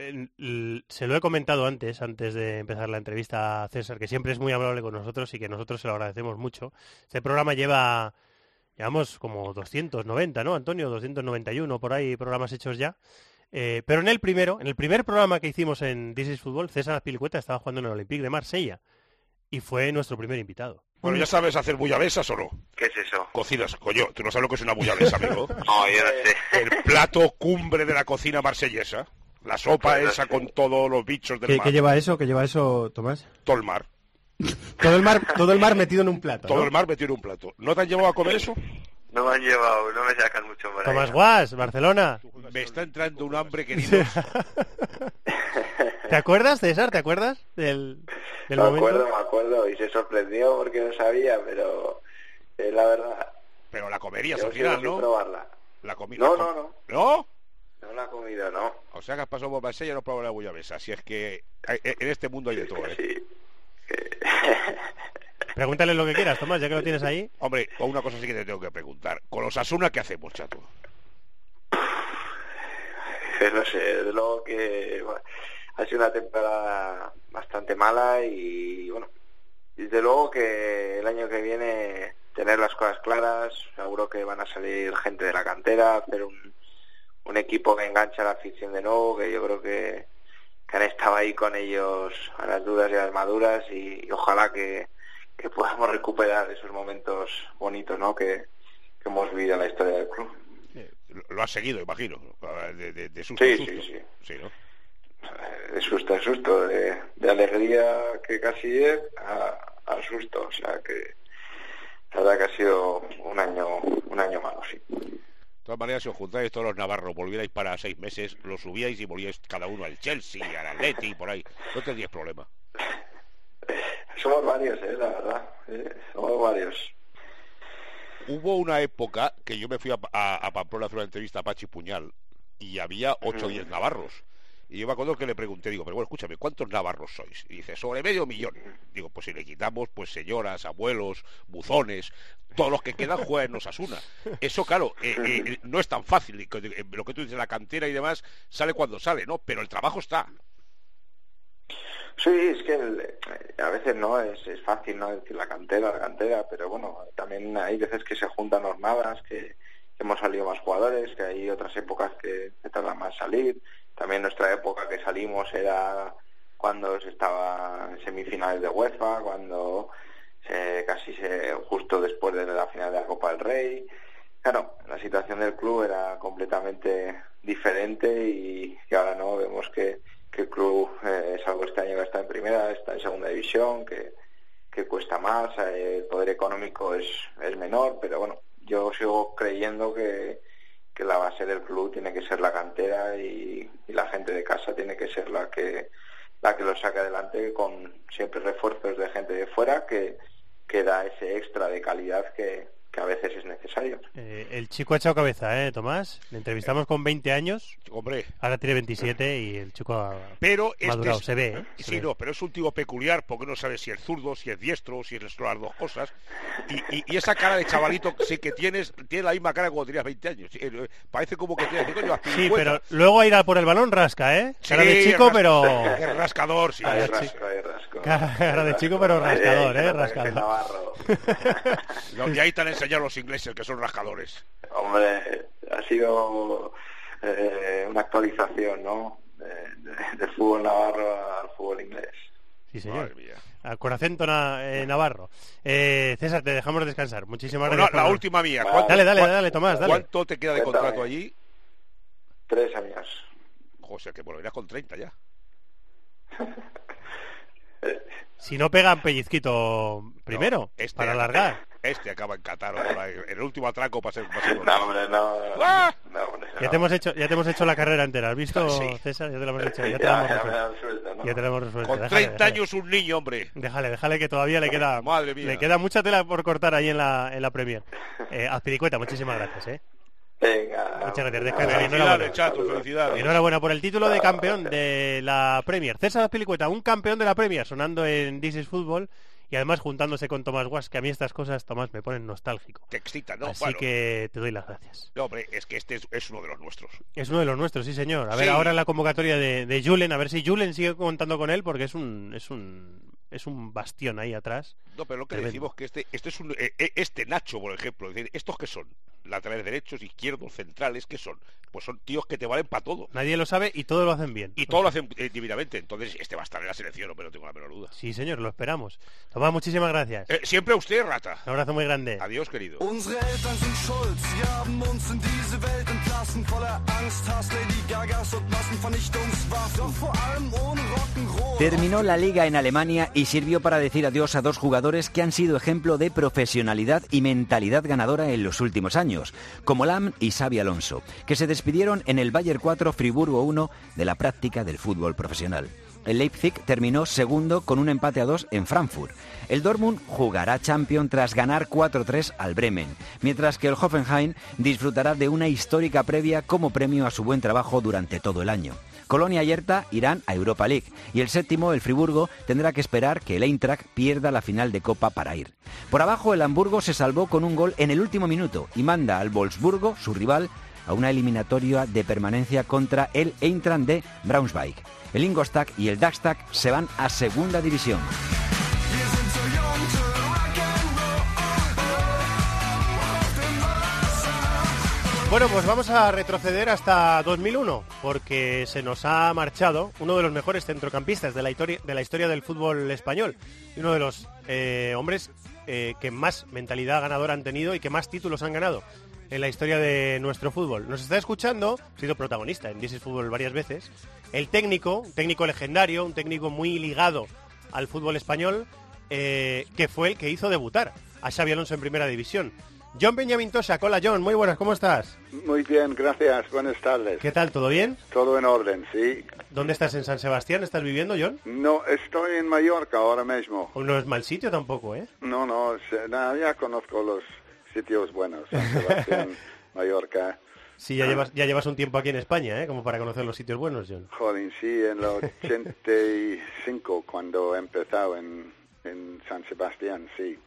se lo he comentado antes, antes de empezar la entrevista a César, que siempre es muy amable con nosotros y que nosotros se lo agradecemos mucho. Este programa lleva, llevamos como 290, ¿no, Antonio? 291 por ahí programas hechos ya. Eh, pero en el primero, en el primer programa que hicimos en This is Football, César Azpilicueta estaba jugando en el Olympique de Marsella y fue nuestro primer invitado. Bueno, ¿ya sabes hacer bullabesas o no? ¿Qué es eso? Cocinas, coño, ¿tú no sabes lo que es una bullabesa, amigo? No, yo no sé. El plato cumbre de la cocina marsellesa. La sopa esa con todos los bichos del ¿Qué, mar. qué lleva eso? ¿Qué lleva eso, Tomás? Todo el mar. Todo el mar, todo el mar metido en un plato. Todo ¿no? el mar metido en un plato. ¿No te has llevado a comer eso? No me han llevado, no me sacan mucho por ahí. Tomás Guas, Barcelona. Me está entrando un hambre, queridos. ¿Te acuerdas, César? ¿Te acuerdas del, del me momento? acuerdo, me acuerdo, y se sorprendió porque no sabía, pero eh, la verdad... Pero la comerías yo al final, ¿no? probarla. La comi- No, la no, com- no, ¿No? no la he comido, no. O sea que has pasado por Marsella y no probado la bullabesa. Así es que hay- en este mundo hay de todo, ¿eh? Sí. Pregúntale lo que quieras, Tomás, ya que lo tienes ahí. Hombre, una cosa sí que te tengo que preguntar. Con los Asuna, ¿qué hacemos, chato? Pues no sé, desde luego que bueno, ha sido una temporada bastante mala y bueno, desde luego que el año que viene tener las cosas claras, seguro que van a salir gente de la cantera, hacer un, un equipo que engancha a la afición de nuevo, que yo creo que, que han estado ahí con ellos a las duras y a las maduras y, y ojalá que, que podamos recuperar esos momentos bonitos ¿no? que, que hemos vivido en la historia del club. Lo- Lo has seguido, imagino. De, de- de susto Sí, sí, sí. Sí, ¿no? de susto en susto, de, de alegría que casi es a, a susto, o sea que la verdad que ha sido un año un año malo, sí. De todas maneras, si os juntáis todos los navarros, volvierais para seis meses, lo subíais y volvíais cada uno al Chelsea, al Atleti, por ahí. No tendríais problema. Somos varios, eh, la verdad, eh, somos varios. Hubo una época que yo me fui a, a, a Pamplona a hacer una entrevista a Pachi Puñal y había 8 o 10 navarros. Y yo me acuerdo que le pregunté, digo, pero bueno, escúchame, ¿cuántos navarros sois? Y dice, sobre medio millón. Digo, pues si le quitamos, pues señoras, abuelos, buzones, todos los que quedan juegan en Osasuna. Eso, claro, eh, eh, no es tan fácil. Eh, Lo que tú dices, la cantera y demás, sale cuando sale, ¿no? Pero el trabajo está. Sí, es que eh, a veces no es, es fácil no decir la cantera, la cantera, pero bueno, también hay veces que se juntan jornadas, que, que hemos salido más jugadores, que hay otras épocas que, que tardan más salir. También nuestra época que salimos era cuando se estaba en semifinales de UEFA, cuando se, casi se, justo después de la final de la Copa del Rey. Claro, la situación del club era completamente diferente y, ahora no vemos que, que el club, eh, salvo este año que está en primera, está en segunda división, que, que cuesta más, eh, el poder económico es, es menor, pero bueno, yo sigo creyendo que, que la base del club tiene que ser la cantera y, la gente de casa tiene que ser la que la que lo saque adelante con siempre refuerzos de gente de fuera que, que da ese extra de calidad que, que a veces es necesario. Eh, el chico ha echado cabeza, ¿eh, Tomás? Le entrevistamos con 20 años. Hombre. Ahora tiene 27 y el chico ha Pero este es- Se ve, ¿eh? Se Sí, ve. no, pero es un tío peculiar porque no sabe si es zurdo, si es diestro, si es las dos cosas. Y, y- y esa cara de chavalito sí que tienes, tiene la misma cara que cuando tenías 20 años. Eh, Parece como que tienes coño, Sí, pero luego a ir a por el balón rasca, ¿eh? Cara de Sí, chico, ras- pero... es rascador, sí. Cara de Ahí chico. rasco, ahí rasco. Cara de chico, pero rascador, ¿eh? Rascador. No, y ahí han enseñado los ingleses que son rascadores. Hombre, ha sido eh, una actualización, ¿no? De- de- del fútbol navarro al fútbol inglés. Sí, señor. Madre mía. Al con acento na- eh, navarro. Eh, César, te dejamos descansar. Muchísimas Bueno, gracias. la por- última mía. Vale. ¿Cuánto- Dale, dale, dale, Tomás, dale. ¿Cuánto te queda de Cuéntame. contrato allí? Tres años. José, que volverás con 30 ya. Si no pegan pellizquito primero, No, este para alargar. Este acaba en Qatar, o por ahí, en el último atraco para ser... para ser- No, hombre, no. ¡Ah! no, hombre, Ya te hemos hecho, ya te hemos hecho la carrera entera. ¿Has visto, Sí. César? Ya te la hemos hecho. Ya te Ya, la hemos resuelto. Ya te la hemos resuelto. Con Déjale, 30 déjale. años un niño, hombre. Déjale, déjale que todavía le queda Madre mía. le queda mucha tela por cortar ahí en la, en la Premier. Eh, Azpiricueta, muchísimas gracias, ¿eh? Venga. Muchas gracias, descansa. enhorabuena. chato, felicidades. Enhorabuena por el título de campeón de la Premier. César Azpilicueta, un campeón de la Premier, sonando en This is Football y además juntándose con Tomás Guas, que a mí estas cosas, Tomás, me ponen nostálgico. Te excita, ¿no? Así Bueno, que te doy las gracias. no, hombre, es que este es, es uno de los nuestros. Es uno de los nuestros, sí señor. A ver, ahora la convocatoria de, de Julen, a ver si Julen sigue contando con él, porque es un, es un, es un bastión ahí atrás. No, pero lo que Tremendo. decimos que este, este es un, eh, eh, este Nacho, por ejemplo, estos que son. Laterales derechos, izquierdos, centrales, ¿qué son? Pues son tíos que te valen para todo. Nadie lo sabe y todo lo hacen bien. Y todo lo hacen eh, divinamente. Entonces, este va a estar en la selección, pero no tengo la menor duda. Sí, señor, lo esperamos. Tomás, muchísimas gracias. Eh, siempre a usted, rata. Un abrazo muy grande. Adiós, querido. Terminó la liga en Alemania y sirvió para decir adiós a dos jugadores que han sido ejemplo de profesionalidad y mentalidad ganadora en los últimos años, como Lam y Xavi Alonso, que se despidieron en el Bayer 4 Friburgo 1 de la práctica del fútbol profesional. El Leipzig terminó segundo con un empate a dos en Frankfurt. El Dortmund jugará Champion tras ganar 4-3 al Bremen, mientras que el Hoffenheim disfrutará de una histórica previa como premio a su buen trabajo durante todo el año. Colonia y irán a Europa League y el séptimo, el Friburgo, tendrá que esperar que el Eintracht pierda la final de Copa para ir. Por abajo, el Hamburgo se salvó con un gol en el último minuto y manda al Wolfsburgo, su rival, a una eliminatoria de permanencia contra el Eintracht de Braunschweig. El Ingolstadt y el Dagstag se van a segunda división. Bueno, pues vamos a retroceder hasta 2001, porque se nos ha marchado uno de los mejores centrocampistas de la historia, del fútbol español uno de los eh, hombres eh, que más mentalidad ganadora han tenido y que más títulos han ganado en la historia de nuestro fútbol. Nos está escuchando, ha sido protagonista en This Fútbol varias veces, el técnico, un técnico legendario, un técnico muy ligado al fútbol español, eh, que fue el que hizo debutar a Xavi Alonso en Primera División. John Benjamín Tosa, hola John, muy buenas, ¿cómo estás? Muy bien, gracias, buenas tardes. ¿Qué tal, todo bien? Todo en orden, sí. ¿Dónde estás, en San Sebastián? ¿Estás viviendo, John? No, estoy en Mallorca ahora mismo. No es mal sitio tampoco, ¿eh? No, no, ya conozco los sitios buenos, San Sebastián, Mallorca. Sí, ya llevas, ya llevas un tiempo aquí en España, ¿eh? Como para conocer los sitios buenos, John. Joder, sí, en el 85 cuando he empezado en, en San Sebastián, sí.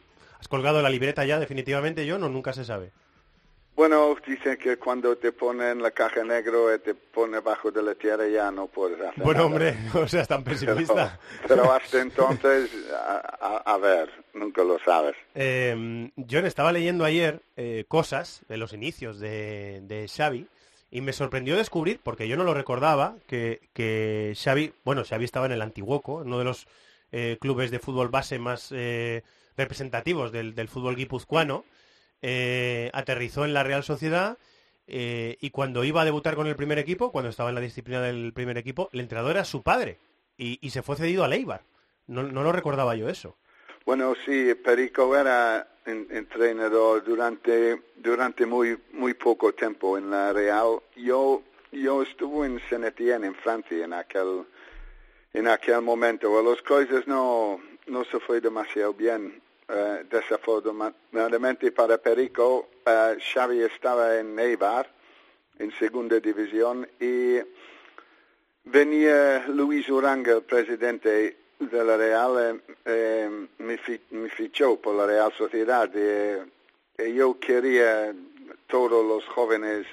¿Has colgado la libreta ya definitivamente, John, o nunca se sabe? Bueno, dicen que cuando te ponen la caja negro y te pone bajo de la tierra ya no puedes hacer Bueno, nada. hombre, no seas tan pesimista. Pero, pero hasta entonces, a, a- a ver, nunca lo sabes. Eh, John, estaba leyendo ayer eh, cosas de los inicios de, de Xavi y me sorprendió descubrir, porque yo no lo recordaba, que, que Xavi, bueno, Xavi estaba en el Antiguoco, uno de los eh, clubes de fútbol base más eh, representativos del, del fútbol guipuzcoano, eh, aterrizó en la Real Sociedad eh, y cuando iba a debutar con el primer equipo, cuando estaba en la disciplina del primer equipo, el entrenador era su padre y, y se fue cedido a Eibar. No, no lo recordaba yo eso. Bueno, sí, Perico era en- entrenador durante durante muy muy poco tiempo en la Real. Yo yo estuve en Saint-Étienne en Francia en aquel en aquel momento. Las cosas no no se fue demasiado bien. Eh, desafortunadamente para Perico, eh, Xavi estaba en Eibar en segunda división y venía Luis Uranga, el presidente de la Real, me, fi- me fichó por la Real Sociedad y, y yo quería todos los jóvenes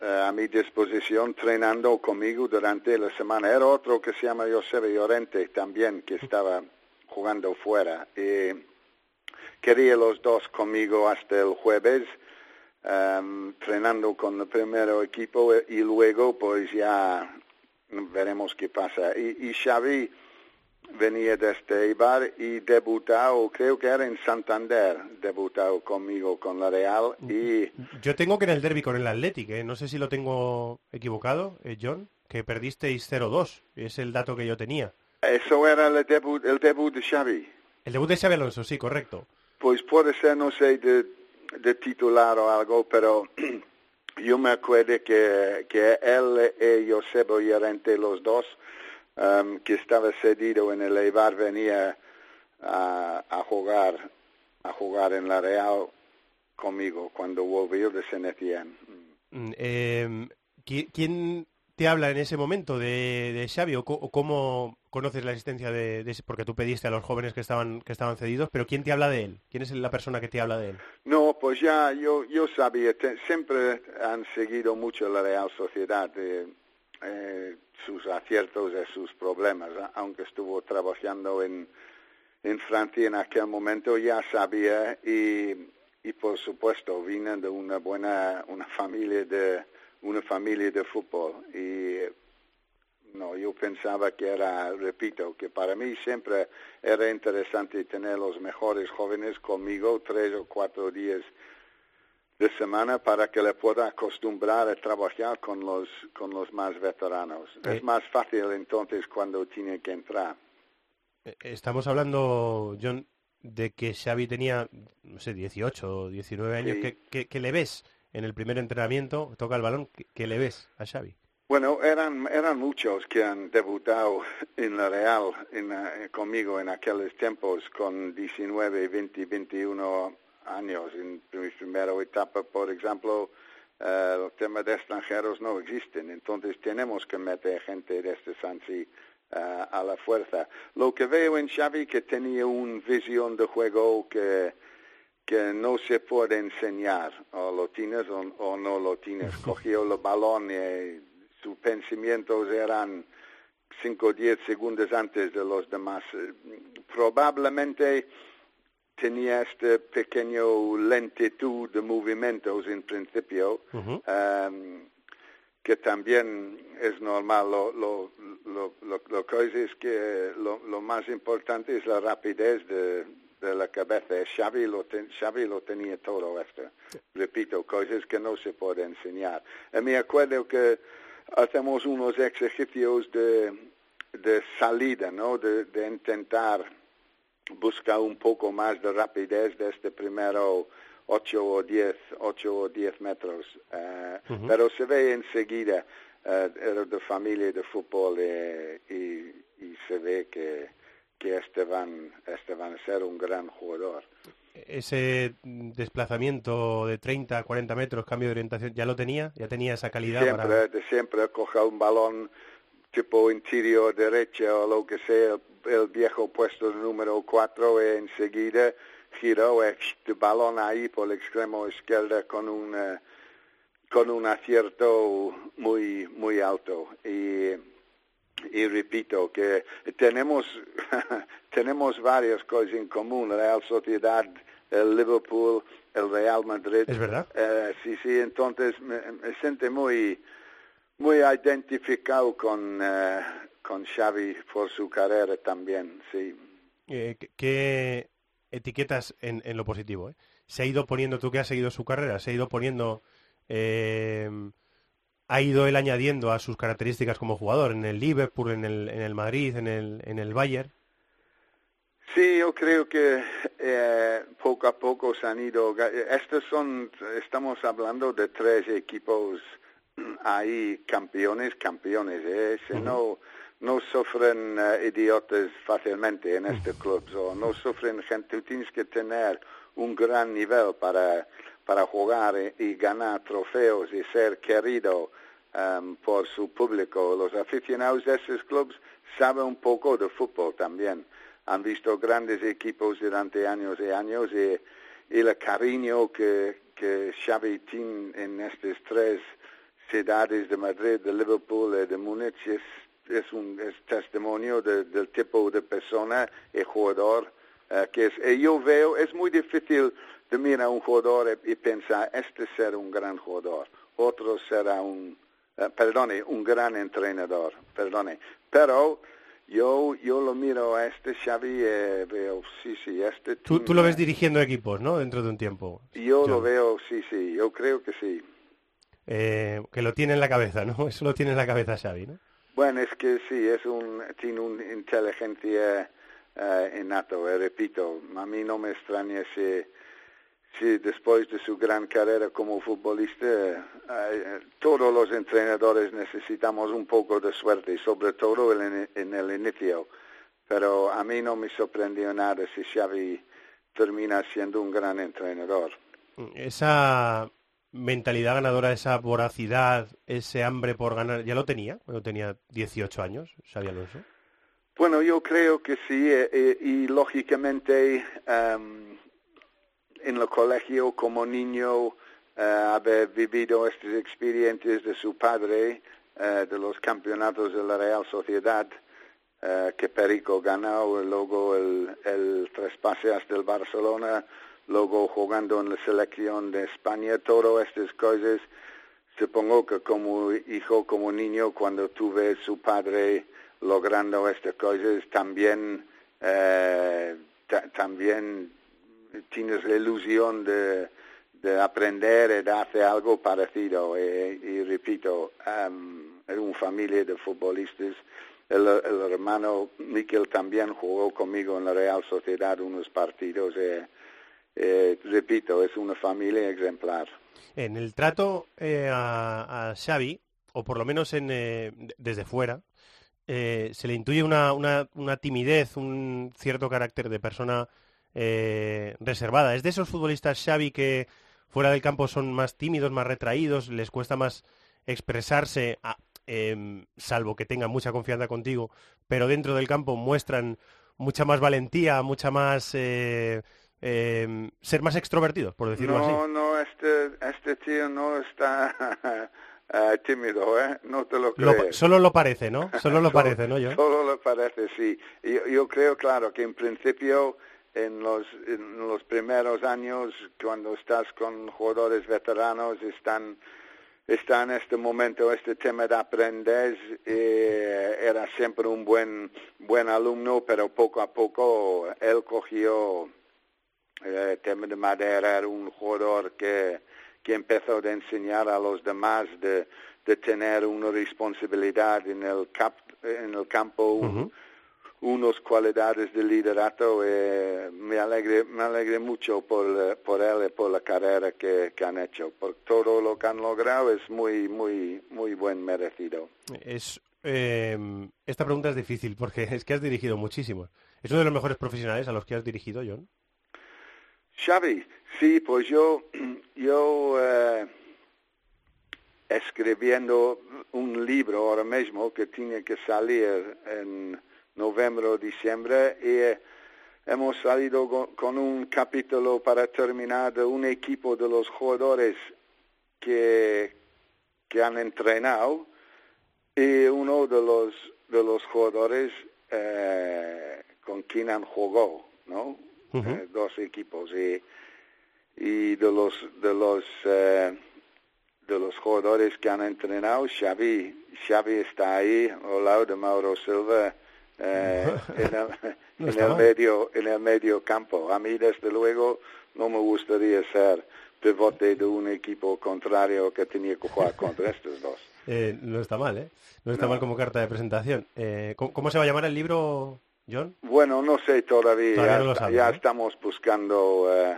eh, a mi disposición entrenando conmigo durante la semana. Era otro que se llama José Llorente también que estaba jugando fuera y quería los dos conmigo hasta el jueves em, entrenando con el primer equipo y luego pues ya veremos qué pasa. Y, y Xavi venía desde Eibar y debutado, creo que era en Santander, debutado conmigo con la Real y Yo tengo que en el derby con el Athletic, ¿eh? no sé si lo tengo equivocado, eh, John, que perdisteis 0-2, es el dato que yo tenía. Eso era el debut, el debut de Xavi. El debut de Xavi Alonso, sí, correcto. Pues puede ser, no sé, de, de titular o algo, pero yo me acuerdo que, que él y Josebo Llorente, los dos, em, que estaba cedido en el Eibar, venía a, a jugar a jugar en la Real conmigo cuando volvió de Saint-Étienne. Mm, eh, ¿qui- ¿Quién te habla en ese momento de, de Xavi o, o cómo conoces la existencia de, de porque tú pediste a los jóvenes que estaban que estaban cedidos, pero quién te habla de él? ¿Quién es la persona que te habla de él? No, pues ya yo, yo sabía, te- siempre han seguido mucho la Real Sociedad, eh, eh, sus aciertos y sus problemas, a- aunque estuvo trabajando en, en Francia en aquel momento, ya sabía y, y por supuesto vine de una buena una familia de una familia de fútbol y no yo pensaba que era repito que para mí siempre era interesante tener los mejores jóvenes conmigo tres o cuatro días de semana para que le pueda acostumbrar a trabajar con los con los más veteranos Eh. es más fácil entonces cuando tiene que entrar Eh, Estamos hablando, John, de que Xavi tenía, no sé, 18 o 19 años. Sí. ¿Qué, qué- qué le ves en el primer entrenamiento? Toca el balón. ¿Qué, qué le ves a Xavi? Bueno, eran, eran muchos que han debutado en la Real en, eh, conmigo en aquellos tiempos con 19, 20, 21 años. En mi primera etapa, por ejemplo, eh, el tema de extranjeros no existen. Entonces tenemos que meter gente de este Sansi eh, a la fuerza. Lo que veo en Xavi que tenía una visión de juego que que no se puede enseñar, o lo tienes o, o no lo tienes. Cogió el balón y sus pensamientos eran 5 o 10 segundos antes de los demás. Eh, Probablemente tenía este pequeño lentitud de movimientos en principio, em, que también es normal. Lo, lo, lo, lo, lo que es que lo, lo más importante es la rapidez de, de la cabeza. Xavi lo, ten- Xavi lo tenía todo esto. Repito, cosas que no se puede enseñar. Y me acuerdo que hacemos unos ejercicios de, de salida, ¿no? De, de intentar buscar un poco más de rapidez de este primero 8 o 10, 8 o 10 metros. Ujú. Pero se ve enseguida, eh, era de familia de fútbol eh, y, y se ve que, que este, van, este van a ser un gran jugador. Ese desplazamiento de 30, 40 metros, cambio de orientación, ¿ya lo tenía? ¿Ya tenía esa calidad Siempre, para...? de siempre coger un balón tipo interior derecha o lo que sea, el, viejo puesto número 4 e enseguida giró el balón ahí por el extremo izquierdo con un eh, con un acierto muy muy alto y y repito que tenemos tenemos varias cosas en común Real Sociedad el Liverpool el Real Madrid ¿Es verdad? Eh, sí sí entonces me, me siento muy muy identificado con eh, con Xavi por su carrera también sí Eh, ¿qué- ¿Qué etiquetas en, en lo positivo? eh? ¿Se ha ido poniendo, tú que has seguido su carrera, se ha ido poniendo... ha ido él añadiendo a sus características como jugador en el Liverpool, en el, en el Madrid, en el, en el Bayern? Sí, yo creo que eh, poco a poco se han ido. Estos son, estamos hablando de tres equipos ahí campeones, campeones. ¿eh? Si no, no sufren eh, idiotas fácilmente en este club, o no sufren gente. Tú tienes que tener un gran nivel para para jugar y, ganar trofeos y ser querido em, por su público. Los aficionados de esos clubes saben un poco de fútbol también. Han visto grandes equipos durante años y años y, el cariño que, que Xavi tiene en estas tres ciudades de Madrid, de Liverpool y de Múnich es, es un es testimonio de- del tipo de persona y jugador eh, que es. Y yo veo, es muy difícil de mirar a un jugador y, y pensar, este será un gran jugador, otro será un, eh, perdone, un gran entrenador, perdone. Pero yo, yo lo miro a este Xavi y veo, sí, sí, este Tú, tú lo eh, ves dirigiendo equipos, ¿no? Dentro de un tiempo. Yo lo veo, sí, sí, yo creo que sí. Eh, que lo tiene en la cabeza, ¿no? Eso lo tiene en la cabeza Xavi, ¿no? Bueno, es que sí, es un, tiene una inteligencia eh, innato, eh, repito, a mí no me extraña si, si después de su gran carrera como futbolista, eh, todos los entrenadores necesitamos un poco de suerte, sobre todo en, en el inicio, pero a mí no me sorprendió nada si Xavi termina siendo un gran entrenador. Esa mentalidad ganadora, esa voracidad, ese hambre por ganar, ¿ya lo tenía? Cuando tenía 18 años, Xavi Alonso. Bueno, yo creo que sí, eh, eh, y lógicamente em, en el colegio como niño eh, haber vivido estas experiencias de su padre, eh, de los campeonatos de la Real Sociedad, eh, que Perico ganó, luego el, el traspase hasta el Barcelona, luego jugando en la selección de España, todas estas cosas, supongo que como hijo, como niño, cuando tuve su padre logrando estas cosas, también, eh, ta- también tienes la ilusión de, de aprender y de hacer algo parecido. Y, y repito, em, en una familia de futbolistas, el, hermano Miquel también jugó conmigo en la Real Sociedad unos partidos. y, eh, repito, es una familia ejemplar. En el trato eh, a, Xavi, o por lo menos en, eh, desde fuera, eh, se le intuye una, una- una timidez, un cierto carácter de persona eh, reservada. ¿Es de esos futbolistas Xavi que fuera del campo son más tímidos, más retraídos, les cuesta más expresarse, a- em, salvo que tengan mucha confianza contigo, pero dentro del campo muestran mucha más valentía, mucha más... eh, em, ser más extrovertidos, por decirlo así? No, no, este, este tío no está eh, tímido, ¿eh? No te lo Lo- crees. solo lo parece, ¿no? Solo lo Solo- parece, ¿no, John? Solo lo parece, sí. Yo, yo creo, claro, que en principio en los, en los primeros años, cuando estás con jugadores veteranos, están está en este momento este tema de aprender eh, era siempre un buen buen alumno pero poco a poco él cogió eh, el tema de madera era un jugador que empezó a enseñar a los demás de, de tener una responsabilidad en el cap, en el campo unas cualidades de liderato eh, me alegré me alegré mucho por por él y por la carrera que, que han hecho por todo lo que han logrado es muy muy muy buen merecido Es, eh, esta pregunta es difícil porque es que has dirigido muchísimos. ¿Es uno de los mejores profesionales a los que has dirigido, John? Xavi, sí, pues yo, yo eh, escribiendo un libro ahora mismo que tiene que salir en noviembre o diciembre y eh, hemos salido con un capítulo para terminar de un equipo de los jugadores que, que han entrenado y uno de los de los jugadores eh, con quien han jugado, ¿no? Eh, dos equipos y, y de los de los eh, de los jugadores que han entrenado Xavi Xavi está ahí al lado de Mauro Silva eh, en el, No en está el mal. medio en el medio campo a mí desde luego no me gustaría ser pivote de un equipo contrario que tenía que jugar contra estos dos Eh, no está mal, ¿eh? No está No. mal como carta de presentación. Eh, ¿cómo, cómo se va a llamar el libro, John? Bueno, no sé todavía. Todavía ya estamos buscando eh,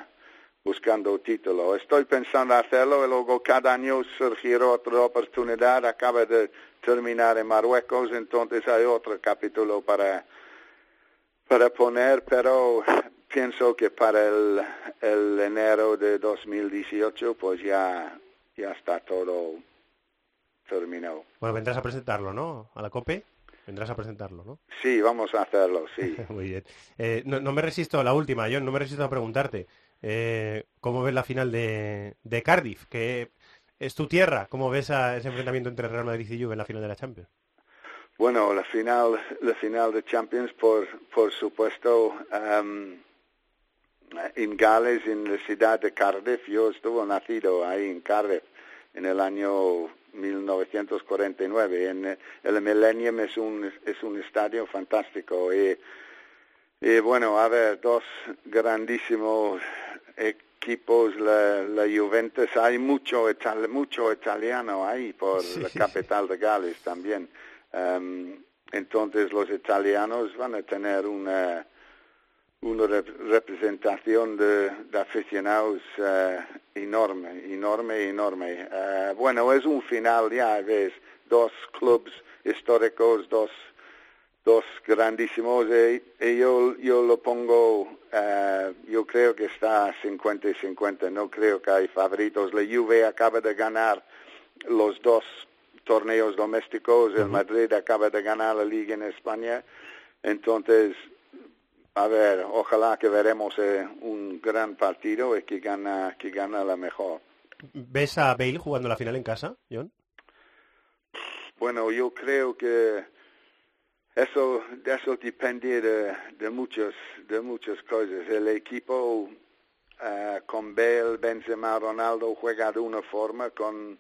buscando título. Estoy pensando hacerlo y luego cada año surgirá otra oportunidad. Acaba de terminar en Marruecos, entonces hay otro capítulo para para poner, pero pienso que para el, el enero de 2018 pues ya ya está todo terminado. Bueno, vendrás a presentarlo, ¿no? A la COPE. Vendrás a presentarlo, ¿no? Sí, vamos a hacerlo, sí. Muy bien. Eh, no, no me resisto a la última, John, no me resisto a preguntarte. eh, ¿Cómo ves la final de, de Cardiff? Que es tu tierra. ¿Cómo ves a ese enfrentamiento entre Real Madrid y Juve en la final de la Champions? Bueno, la final, la final de Champions, por, por supuesto, em, en Gales, en la ciudad de Cardiff. Yo estuve nacido ahí en Cardiff en el año 1949. En, el Millennium es un, es un estadio fantástico. Y, y bueno, a ver, dos grandísimos equipos, la, la Juventus, hay mucho, ital- mucho italiano ahí por Sí, la capital de Gales también. Em, entonces los italianos van a tener una, una rep- representación de, de aficionados eh, enorme, enorme, enorme. Eh, bueno, es un final, ya ves, dos clubes históricos, dos, dos grandísimos, y, y yo, yo lo pongo, eh, yo creo que está 50 y 50, no creo que hay favoritos. La Juve acaba de ganar los dos torneos domésticos, el Madrid acaba de ganar la Liga en España, entonces a ver, ojalá que veremos eh, un gran partido y que gana, que gana la mejor. ¿Ves a Bale jugando la final en casa, John? Bueno, yo creo que eso, eso depende de, de muchas, de muchas cosas. El equipo eh, con Bale, Benzema, Ronaldo juega de una forma, con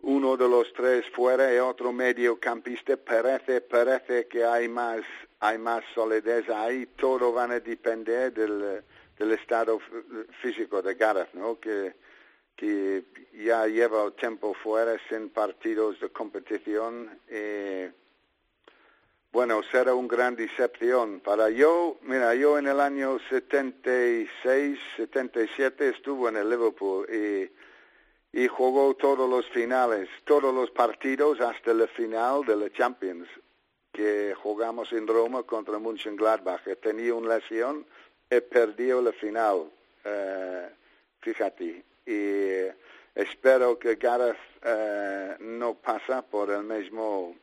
uno de los tres fuera y otro mediocampista, parece, parece que hay más, hay más solidez ahí, todo van a depender del, del estado físico de Gareth, ¿no? Que, que ya lleva tiempo fuera sin partidos de competición. eh, bueno, será una gran decepción. Para yo, mira, yo en el año 76, 77 estuve en el Liverpool y, y jugó todos los finales, todos los partidos hasta la final de la Champions, que jugamos en Roma contra Mönchengladbach. Tenía una lesión y perdió la final, eh, fíjate. Y espero que Gareth eh, no pasa por el mismo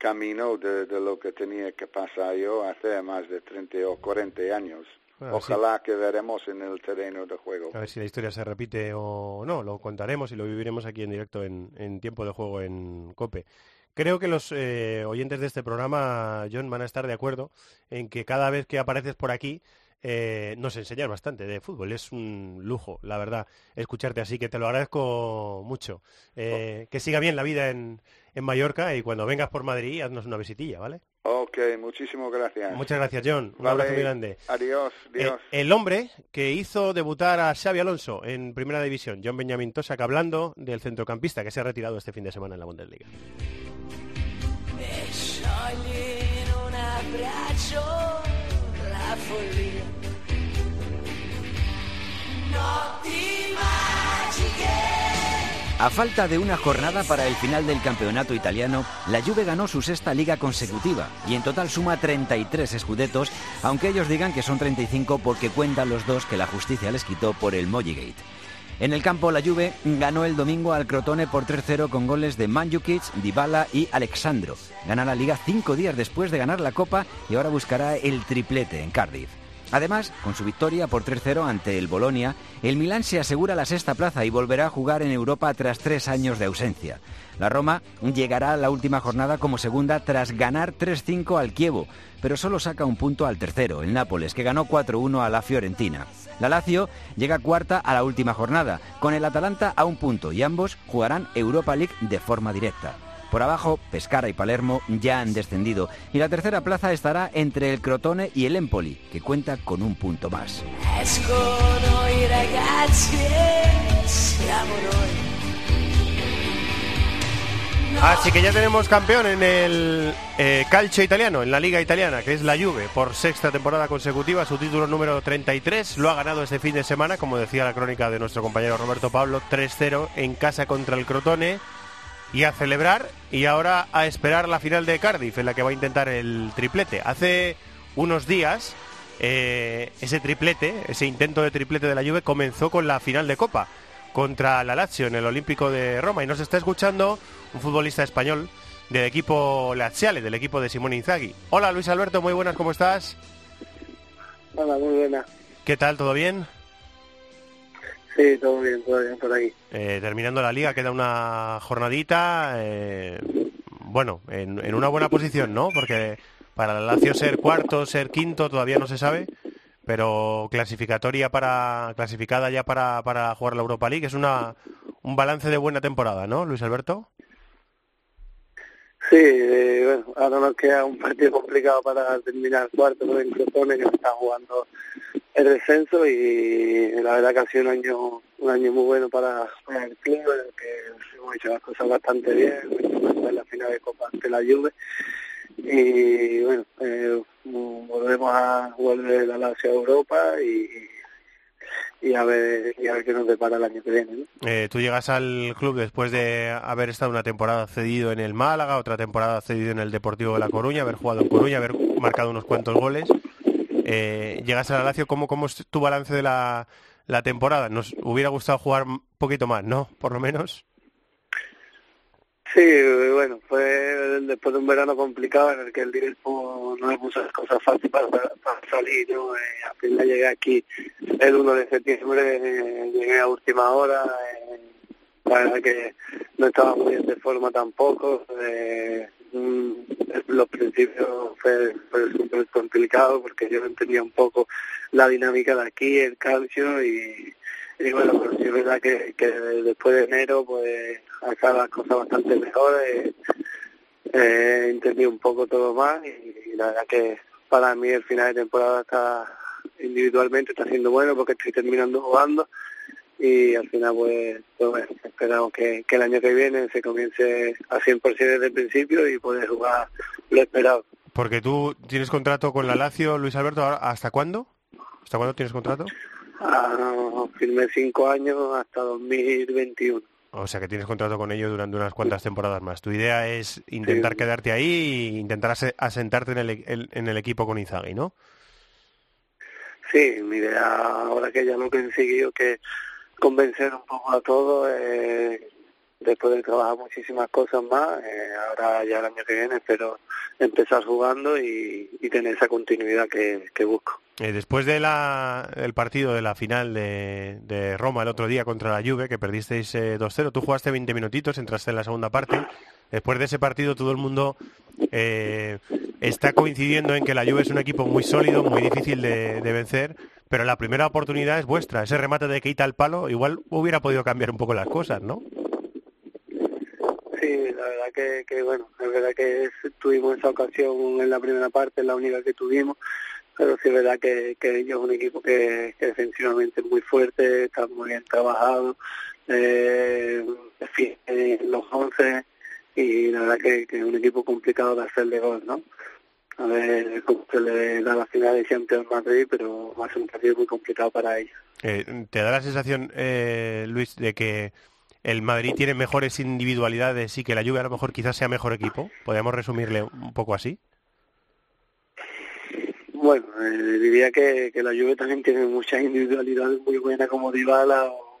camino de, de lo que tenía que pasar yo hace más de 30 o 40 años. Bueno, Ojalá que veremos en el terreno de juego. A ver si la historia se repite o no, lo contaremos y lo viviremos aquí en directo en, en tiempo de juego en COPE. Creo que los eh, oyentes de este programa, John, van a estar de acuerdo en que cada vez que apareces por aquí eh, nos enseñas bastante de fútbol. Es un lujo, la verdad, escucharte así, que te lo agradezco mucho. Eh, que siga bien la vida en, en Mallorca y cuando vengas por Madrid, haznos una visitilla, ¿vale? Ok, muchísimas gracias. Muchas gracias, John. Un Vale, abrazo muy grande. Adiós, Eh, Dios. el hombre que hizo debutar a Xavi Alonso en Primera División, John Benjamin Tosak, hablando del centrocampista que se ha retirado este fin de semana en la Bundesliga. A falta de una jornada para el final del campeonato italiano, la Juve ganó su sexta liga consecutiva y en total suma 33 escudetos, aunque ellos digan que son 35 porque cuentan los dos que la justicia les quitó por el Mogigate. En el campo, la Juve ganó el domingo al Crotone por 3-0 con goles de Mandzukic, Dybala y Alexandro. Gana la liga cinco días después de ganar la Copa y ahora buscará el triplete en Cardiff. Además, con su victoria por 3-0 ante el Bolonia, el Milán se asegura la sexta plaza y volverá a jugar en Europa tras tres años de ausencia. La Roma llegará a la última jornada como segunda tras ganar 3-5 al Kievo, pero solo saca un punto al tercero, el Nápoles, que ganó 4-1 a la Fiorentina. La Lazio llega cuarta a la última jornada, con el Atalanta a un punto y ambos jugarán Europa League de forma directa. Por abajo, Pescara y Palermo ya han descendido y la tercera plaza estará entre el Crotone y el Empoli, que cuenta con un punto más. Así que ya tenemos campeón en el eh, calcio italiano, en la liga italiana, que es la Juve, por sexta temporada consecutiva, su título número 33. Lo ha ganado este fin de semana, como decía la crónica de nuestro compañero Roberto Pablo, 3-0 en casa contra el Crotone. Y a celebrar y ahora a esperar la final de Cardiff, en la que va a intentar el triplete. Hace unos días, eh, ese triplete, ese intento de triplete de la Juve, comenzó con la final de Copa contra la Lazio en el Olímpico de Roma. Y nos está escuchando un futbolista español del equipo Laziale, del equipo de Simone Inzaghi. Hola Luis Alberto, muy buenas, ¿cómo estás? Hola, muy buena. ¿Qué tal? ¿Todo bien? Sí, todo bien, todo bien por aquí. Eh, terminando la liga, queda una jornadita. eh, bueno, en, en una buena posición, ¿no? Porque para la Lazio ser cuarto, ser quinto, todavía no se sabe. Pero clasificatoria para clasificada ya para, para jugar la Europa League es una un balance de buena temporada, ¿no, Luis Alberto? Sí, eh, bueno, ahora nos queda un partido complicado para terminar cuarto con el Crotone que se está jugando el descenso y la verdad que ha sido un año un año muy bueno para, el club en el que hemos hecho las cosas bastante bien, en la final de Copa ante la Juve y bueno, eh, volvemos a volver la Lazio a Europa y, y a ver y a ver qué nos depara el año que viene. ¿no? Eh, tú llegas al club después de haber estado una temporada cedido en el Málaga, otra temporada cedido en el Deportivo de La Coruña, haber jugado en Coruña, haber marcado unos cuantos goles. Eh, llegas a la Lazio, ¿cómo, ¿cómo es tu balance de la, temporada? Nos hubiera gustado jugar un poquito más, ¿no? Por lo menos. Sí, bueno, fue después de un verano complicado en el que el Liverpool no puso las cosas fáciles para, salir, ¿no? Eh, al final llegué aquí el 1 de septiembre, eh, llegué a última hora, eh, la verdad que no estaba muy de forma tampoco, eh, los principios fue, fue súper complicado porque yo no entendía un poco la dinámica de aquí, el calcio y, y bueno, pero sí es verdad que, que después de enero pues acá las cosas bastante mejores, eh, he entendido un poco todo más y, y la verdad que para mí el final de temporada está individualmente está siendo bueno porque estoy terminando jugando y al final pues, pues bueno, esperamos que, que el año que viene se comience a 100% desde el principio y poder jugar lo esperado. Porque tú tienes contrato con la Lazio, Luis Alberto, ¿ahora ¿hasta cuándo? ¿Hasta cuándo tienes contrato? Ah, firmé cinco años hasta 2021. O sea que tienes contrato con ellos durante unas cuantas temporadas más. Tu idea es intentar quedarte ahí e intentar ase- asentarte en el, el- en el equipo con Izagui, ¿no? Sí, mi idea ahora que ya lo he conseguido que convencer un poco a todos, eh, después de trabajar muchísimas cosas más, eh, ahora ya el año que viene espero empezar jugando y, y tener esa continuidad que, busco. Eh, después de del partido de la final de, de Roma el otro día contra la Juve, que perdisteis eh, 2-0, tú jugaste 20 minutitos, entraste en la segunda parte. Después de ese partido todo el mundo eh, está coincidiendo en que la Juve es un equipo muy sólido, muy difícil de, de vencer, pero la primera oportunidad es vuestra. Ese remate de Keita al palo igual hubiera podido cambiar un poco las cosas, ¿no? Sí, la verdad que, bueno, es verdad que tuvimos esa ocasión en la primera parte, la única que tuvimos, pero sí es verdad que, que ellos es un equipo que, defensivamente es muy fuerte, está muy bien trabajado, eh, en los 11 y la verdad que, que es un equipo complicado de hacerle gol, ¿no? A ver cómo se le da la final de Champions Madrid, pero va a ser un partido muy complicado para ellos. Eh, ¿Te da la sensación, eh, Luis, de que el Madrid tiene mejores individualidades y que la Juve a lo mejor quizás sea mejor equipo? ¿Podríamos resumirle un poco así? Bueno, eh, diría que, que la Juve también tiene muchas individualidades muy buenas como Dybala o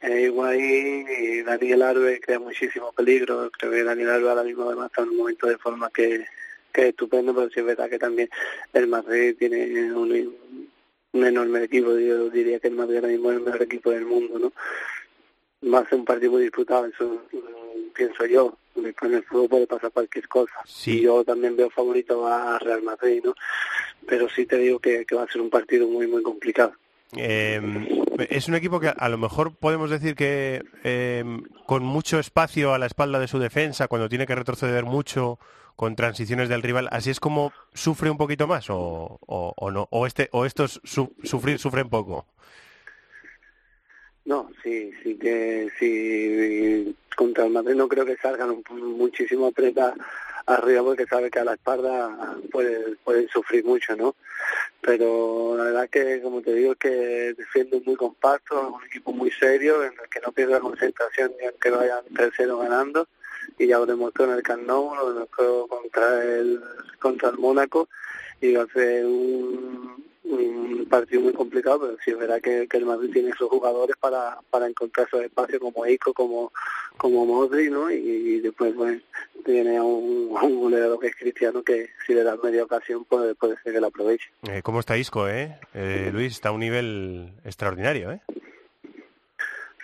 eh, Higuaín y Daniel Alves crea muchísimo peligro. Creo que Daniel Alves ahora mismo además está en un momento de forma que, que es estupendo, pero sí es verdad que también el Madrid tiene un, un enorme equipo. Yo diría que el Madrid ahora mismo es el mejor equipo del mundo, ¿no? Va a ser un partido muy disputado, eso mm, pienso yo. En el fútbol puede pasar cualquier cosa. Y yo también veo favorito a Real Madrid, ¿no? Pero sí te digo que, que va a ser un partido muy, muy complicado. Eh, es un equipo que a lo mejor podemos decir que eh, con mucho espacio a la espalda de su defensa, cuando tiene que retroceder mucho con transiciones del rival, así es como sufre un poquito más o, o, no, o este o estos su- sufrir sufren poco. No, sí, sí que sí contra el Madrid no creo que salgan muchísimo apretar arriba porque sabe que a la espalda puede, pueden sufrir mucho, ¿no? Pero la verdad que, como te digo, es que defiende muy compacto, un equipo muy serio, en el que no pierde la concentración ni aunque vayan 3-0 ganando, y ya lo demostró en el Camp Nou, lo demostró contra el, contra el Mónaco, y va a ser un, un partido muy complicado, pero sí es verdad que, que el Madrid tiene esos jugadores para, para encontrar esos espacios como Ico, como, como Modri, ¿no? Y, y después pues tiene a un, un goleador que es Cristiano que si le das media ocasión puede, puede ser que lo aproveche. Eh, ¿Cómo está Isco, eh? Eh, Luis? Está a un nivel extraordinario, ¿eh?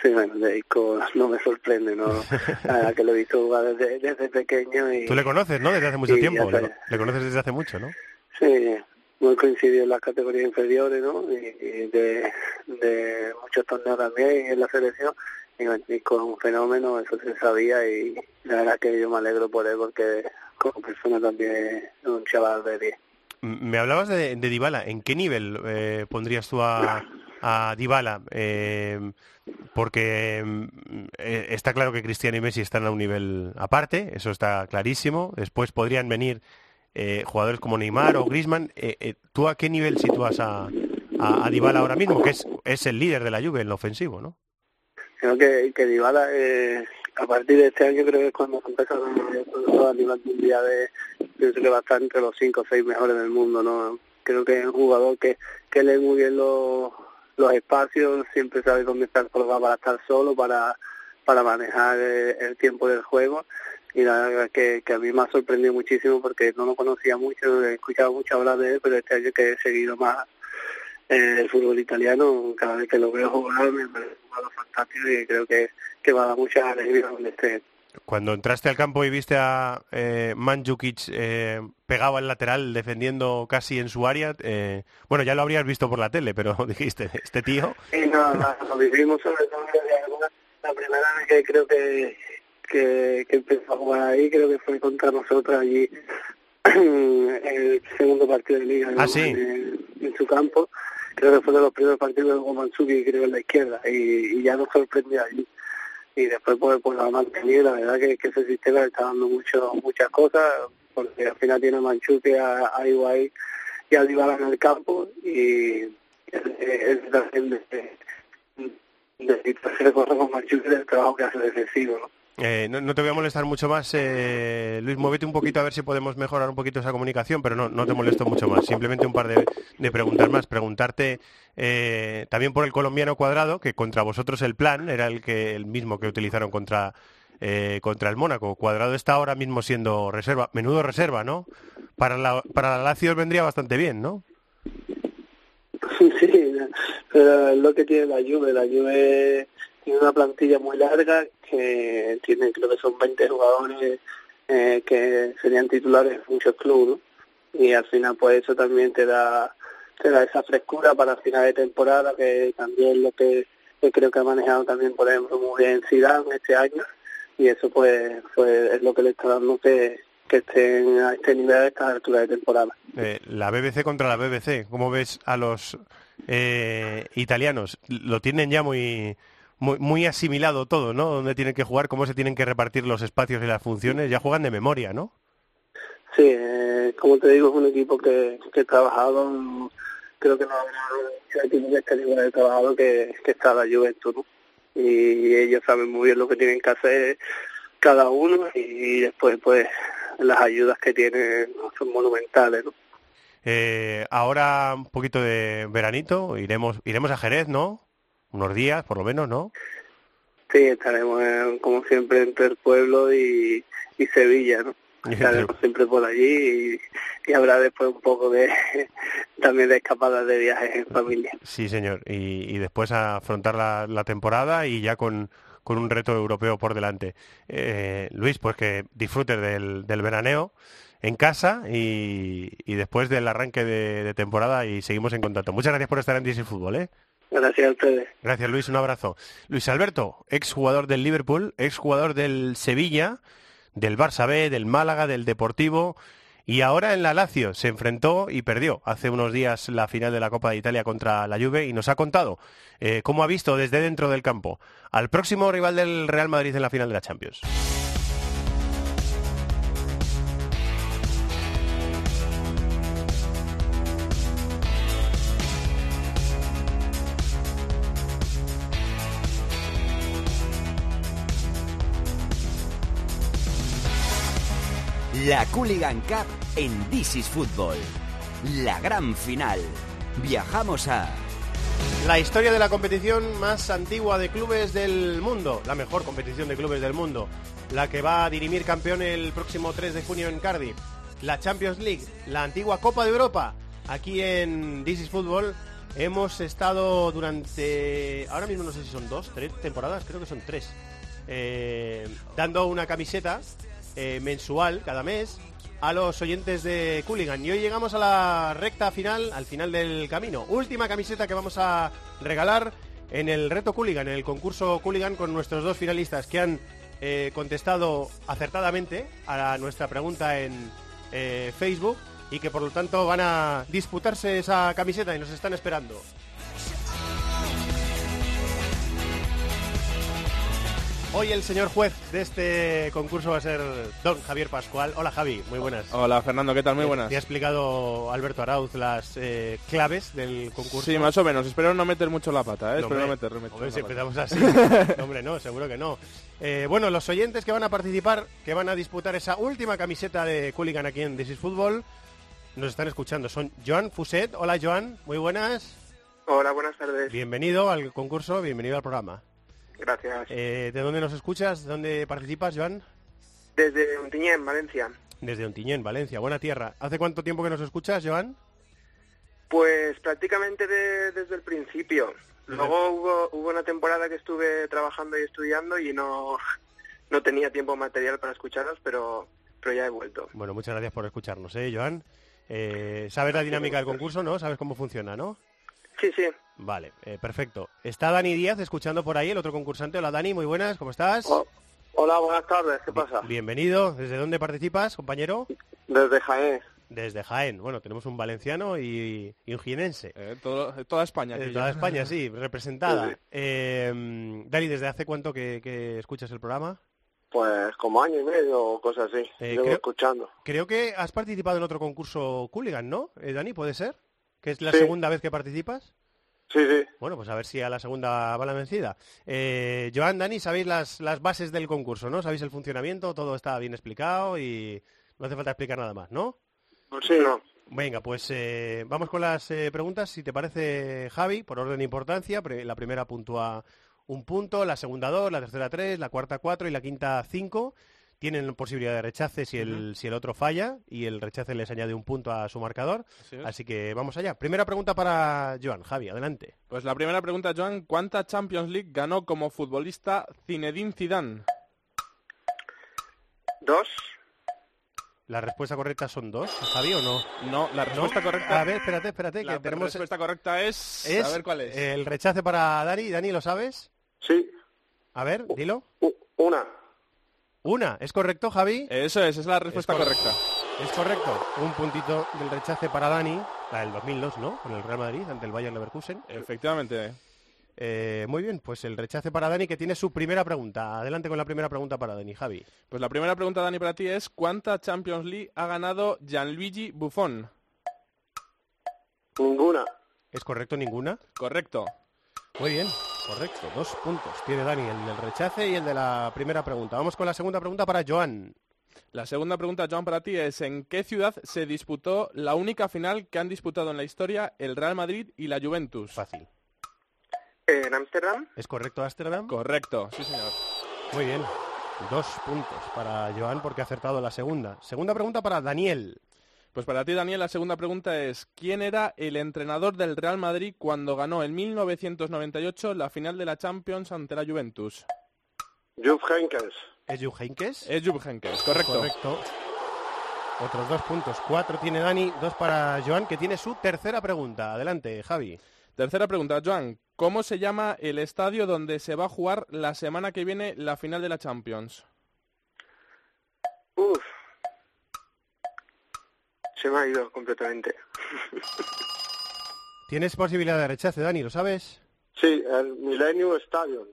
Sí, bueno, de Ico no me sorprende, ¿no? Verdad que lo he visto jugar desde, desde pequeño y... Tú le conoces, ¿no? Desde hace mucho tiempo. Le, conoces desde hace mucho, ¿no? Sí, muy coincidido en las categorías inferiores, ¿no? Y, y de, de muchos torneos también en la selección. Y, y con un fenómeno, eso se sabía y la verdad que yo me alegro por él porque como persona también es un chaval de 10. M- Me hablabas de, de Dybala. ¿En qué nivel eh, pondrías tú a, a Dybala? Porque mm, eh, está claro que Cristiano y Messi están a un nivel aparte, eso está clarísimo. Después podrían venir eh, jugadores como Neymar o Griezmann. Eh, eh, ¿Tú a qué nivel sitúas a, a, a Dybala ahora mismo? Que es, es el líder de la Juve en lo ofensivo, ¿no? Creo que, que Dybala, eh, a partir de este año creo que es cuando empezaron a nivel mundial, de, pienso que va a estar entre los cinco o seis mejores del mundo, ¿no? Creo que es un jugador que, que lee muy bien los, los espacios, siempre sabe dónde estar colocado para estar solo, para, para manejar eh, el tiempo del juego y la verdad que, que a mí me ha sorprendido muchísimo porque no lo conocía mucho, he escuchado mucho hablar de él, pero este año que he seguido más eh, el fútbol italiano, cada vez que lo veo jugar me parece un jugador fantástico y creo que, que va a dar muchas alegrías donde esté. Cuando entraste al campo y viste a eh, Mandzukic eh, pegado al lateral defendiendo casi en su área, eh, bueno, ya lo habrías visto por la tele, pero dijiste, este tío... Sí, no, no, lo vivimos sobre todo la primera vez que creo que, que, que empezó a jugar ahí, creo que fue contra nosotros allí en el segundo partido de liga. Ah, sí. en, en su campo. Creo que fue de los primeros partidos con Mansuki, creo, en la izquierda, y, y ya nos sorprendió allí. Y después pues, pues lo la verdad que, ese sistema le está dando mucho, muchas cosas, porque al final tiene a Manchuki, a, a Iguay y a Dybala en el campo, y él también de, de hacer cosas con Manchuki del trabajo que hace defensivo, ¿no? Eh, no, te voy a molestar mucho más, eh, Luis, muévete un poquito a ver si podemos mejorar un poquito esa comunicación, pero no, no te molesto mucho más. Simplemente un par de, de preguntas más. Preguntarte eh, también por el colombiano cuadrado, que contra vosotros el plan era el que el mismo que utilizaron contra eh, contra el Mónaco. Cuadrado está ahora mismo siendo reserva, menudo reserva, ¿no? Para la para la vendría bastante bien, ¿no? Sí, pero es lo que tiene la Juve. La Juve tiene una plantilla muy larga que tiene, creo que son 20 jugadores eh, que serían titulares en muchos clubes. Y al final, pues eso también te da te da esa frescura para final de temporada, que también lo que, que creo que ha manejado también, por ejemplo, muy bien Zidane este año, y eso pues, pues es lo que le está dando que, que estén a este nivel a esta altura de temporada. Eh, la BBC contra la BBC, ¿cómo ves a los eh, italianos? Lo tienen ya muy, muy muy asimilado todo, ¿no? Dónde tienen que jugar, cómo se tienen que repartir los espacios y las funciones, ya juegan de memoria, ¿no? Sí, eh, como te digo, es un equipo que, que he trabajado, creo que no habrá equipo que esté igual de trabajado que, que está la Juventus, ¿no? Y ellos saben muy bien lo que tienen que hacer cada uno y después, pues, las ayudas que tienen son monumentales, ¿no? Eh, ahora un poquito de veranito, iremos iremos a Jerez, ¿no? Unos días, por lo menos, ¿no? Sí, estaremos eh, como siempre entre el pueblo y, y Sevilla, ¿no? Estaremos siempre por allí y, y habrá después un poco de también de escapadas de viajes en familia. Sí, señor. Y, y después afrontar la, la temporada y ya con, con un reto europeo por delante. Eh, Luis, pues que disfrutes del, del veraneo en casa y, y después del arranque de, de temporada y seguimos en contacto. Muchas gracias por estar en DC Fútbol, ¿eh? Gracias a ustedes. Gracias Luis, un abrazo. Luis Alberto, ex jugador del Liverpool, ex jugador del Sevilla, del Barça B, del Málaga, del Deportivo y ahora en la Lazio se enfrentó y perdió hace unos días la final de la Copa de Italia contra la Juve y nos ha contado eh, cómo ha visto desde dentro del campo al próximo rival del Real Madrid en la final de la Champions. La Cooligan Cup en This is Fútbol. La gran final. Viajamos a... La historia de la competición más antigua de clubes del mundo, la mejor competición de clubes del mundo, la que va a dirimir campeón el próximo 3 de junio en Cardiff, la Champions League, la antigua Copa de Europa. Aquí en This is Football hemos estado durante, ahora mismo no sé si son dos, tres temporadas, creo que son tres, eh, dando una camiseta eh, mensual cada mes a los oyentes de Cooligan. Y hoy llegamos a la recta final, al final del camino. Última camiseta que vamos a regalar en el reto Cooligan, en el concurso Cooligan con nuestros dos finalistas que han eh, contestado acertadamente a nuestra pregunta en eh, Facebook y que por lo tanto van a disputarse esa camiseta y nos están esperando. Hoy el señor juez de este concurso va a ser don Javier Pascual. Hola Javi, muy buenas. Hola Fernando, ¿qué tal? Muy buenas. Te ha explicado Alberto Arauz las eh, claves del concurso. Sí, más o menos. Espero no meter mucho la pata, ¿eh? No, Espero no meter, meter hombre, la si pata. empezamos así. No, hombre, no, seguro que no. Eh, bueno, los oyentes que van a participar, que van a disputar esa última camiseta de Cooligan aquí en This is Football, nos están escuchando. Son Joan Fuset. Hola Joan, muy buenas. Hola, buenas tardes. Bienvenido al concurso, bienvenido al programa. Gracias. Eh, ¿De dónde nos escuchas? ¿De dónde participas, Joan? Desde Ontiñén, Valencia. Desde Ontiñén, Valencia, buena tierra. ¿Hace cuánto tiempo que nos escuchas, Joan? Pues prácticamente de- desde el principio. Luego hubo, hubo una temporada que estuve trabajando y estudiando y no, no tenía tiempo material para escucharos, pero, pero ya he vuelto. Bueno, muchas gracias por escucharnos, ¿eh, Joan? Eh, ¿Sabes la dinámica del concurso, no? ¿Sabes cómo funciona, no? Sí, sí. Vale, eh, perfecto. Está Dani Díaz escuchando por ahí, el otro concursante. Hola Dani, muy buenas, ¿cómo estás? Hola, buenas tardes, ¿qué pasa? Bienvenido. ¿Desde dónde participas, compañero? Desde Jaén. Desde Jaén. Bueno, tenemos un valenciano y, y un jienense. Eh, todo- toda España. Eh, toda. España, sí, representada. Sí, Eh, Dani, ¿desde hace cuánto que, que escuchas el programa? Pues como año y medio o cosas así. Eh, Llevo creo- escuchando. Creo que has participado en otro concurso Cooligan, ¿no? Eh, Dani, ¿puede ser? ¿Que es la Sí. segunda vez que participas? Sí, sí. Bueno, pues a ver si a la segunda va la vencida. Eh, Joan, Dani, sabéis las, las bases del concurso, ¿no? ¿Sabéis el funcionamiento? Todo está bien explicado y no hace falta explicar nada más, ¿no? Sí, no. Venga, pues eh, vamos con las eh, preguntas. Si te parece, Javi, por orden de importancia, la primera puntúa un punto, la segunda dos, la tercera tres, la cuarta cuatro y la quinta cinco. Tienen posibilidad de rechace si el, si el otro falla y el rechace les añade un punto a su marcador. Así que vamos allá. Primera pregunta para Joan. Javi, adelante. Pues la primera pregunta, Joan, ¿cuánta Champions League ganó como futbolista Zinedine Zidane? Dos. ¿La respuesta correcta son dos, Javi, o no? No, la respuesta correcta... A ver, espérate, espérate, La que tenemos... respuesta correcta es... es A ver cuál es. El rechace para Dani. Dani, ¿lo sabes? Sí. A ver, dilo. Una. Una, ¿es correcto, Javi? Eso es, es la respuesta correcta. Es correcto. Un puntito del rechace para Dani, la del 2002, ¿no? Con el Real Madrid ante el Bayern Leverkusen. Efectivamente. Eh, muy bien, pues el rechace para Dani que tiene su primera pregunta. Adelante con la primera pregunta para Dani, Javi. Pues la primera pregunta, Dani, para ti es ¿cuánta Champions League ha ganado Gianluigi Buffon? Ninguna. ¿Es correcto ninguna? Correcto. Muy bien, correcto. Dos puntos. Tiene Dani, el del rechace y el de la primera pregunta. Vamos con la segunda pregunta para Joan. La segunda pregunta, Joan, para ti es ¿en qué ciudad se disputó la única final que han disputado en la historia el Real Madrid y la Juventus? Fácil. ¿En Ámsterdam? ¿Es correcto Ámsterdam? Correcto, sí señor. Muy bien. Dos puntos para Joan porque ha acertado la segunda. Segunda pregunta para Daniel. Pues para ti, Daniel, la segunda pregunta es ¿quién era el entrenador del Real Madrid cuando ganó en 1998 la final de la Champions ante la Juventus? Jupp Heynckes. ¿Es Jupp Heynckes? Es Jupp Heynckes, correcto. Correcto. Otros dos puntos. Cuatro tiene Dani, dos para Joan, que tiene su tercera pregunta. Adelante, Javi. Tercera pregunta, Joan. ¿Cómo se llama el estadio donde se va a jugar la semana que viene la final de la Champions? Uf. Se me ha ido completamente. Tienes posibilidad de rechace, Dani, ¿lo sabes? Sí, el Millennium Stadium.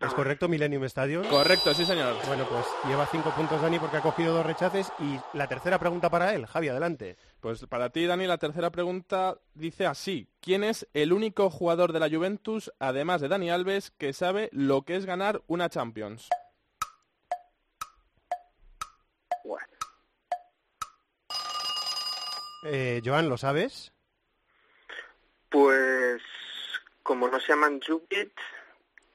¿Es correcto Millennium Stadium? Correcto, sí señor. Bueno, pues lleva cinco puntos Dani porque ha cogido dos rechaces y la tercera pregunta para él. Javi, adelante. Pues para ti, Dani, la tercera pregunta dice así. ¿Quién es el único jugador de la Juventus, además de Dani Alves, que sabe lo que es ganar una Champions? Eh, Joan, ¿lo sabes? Pues como no se llaman Jukic,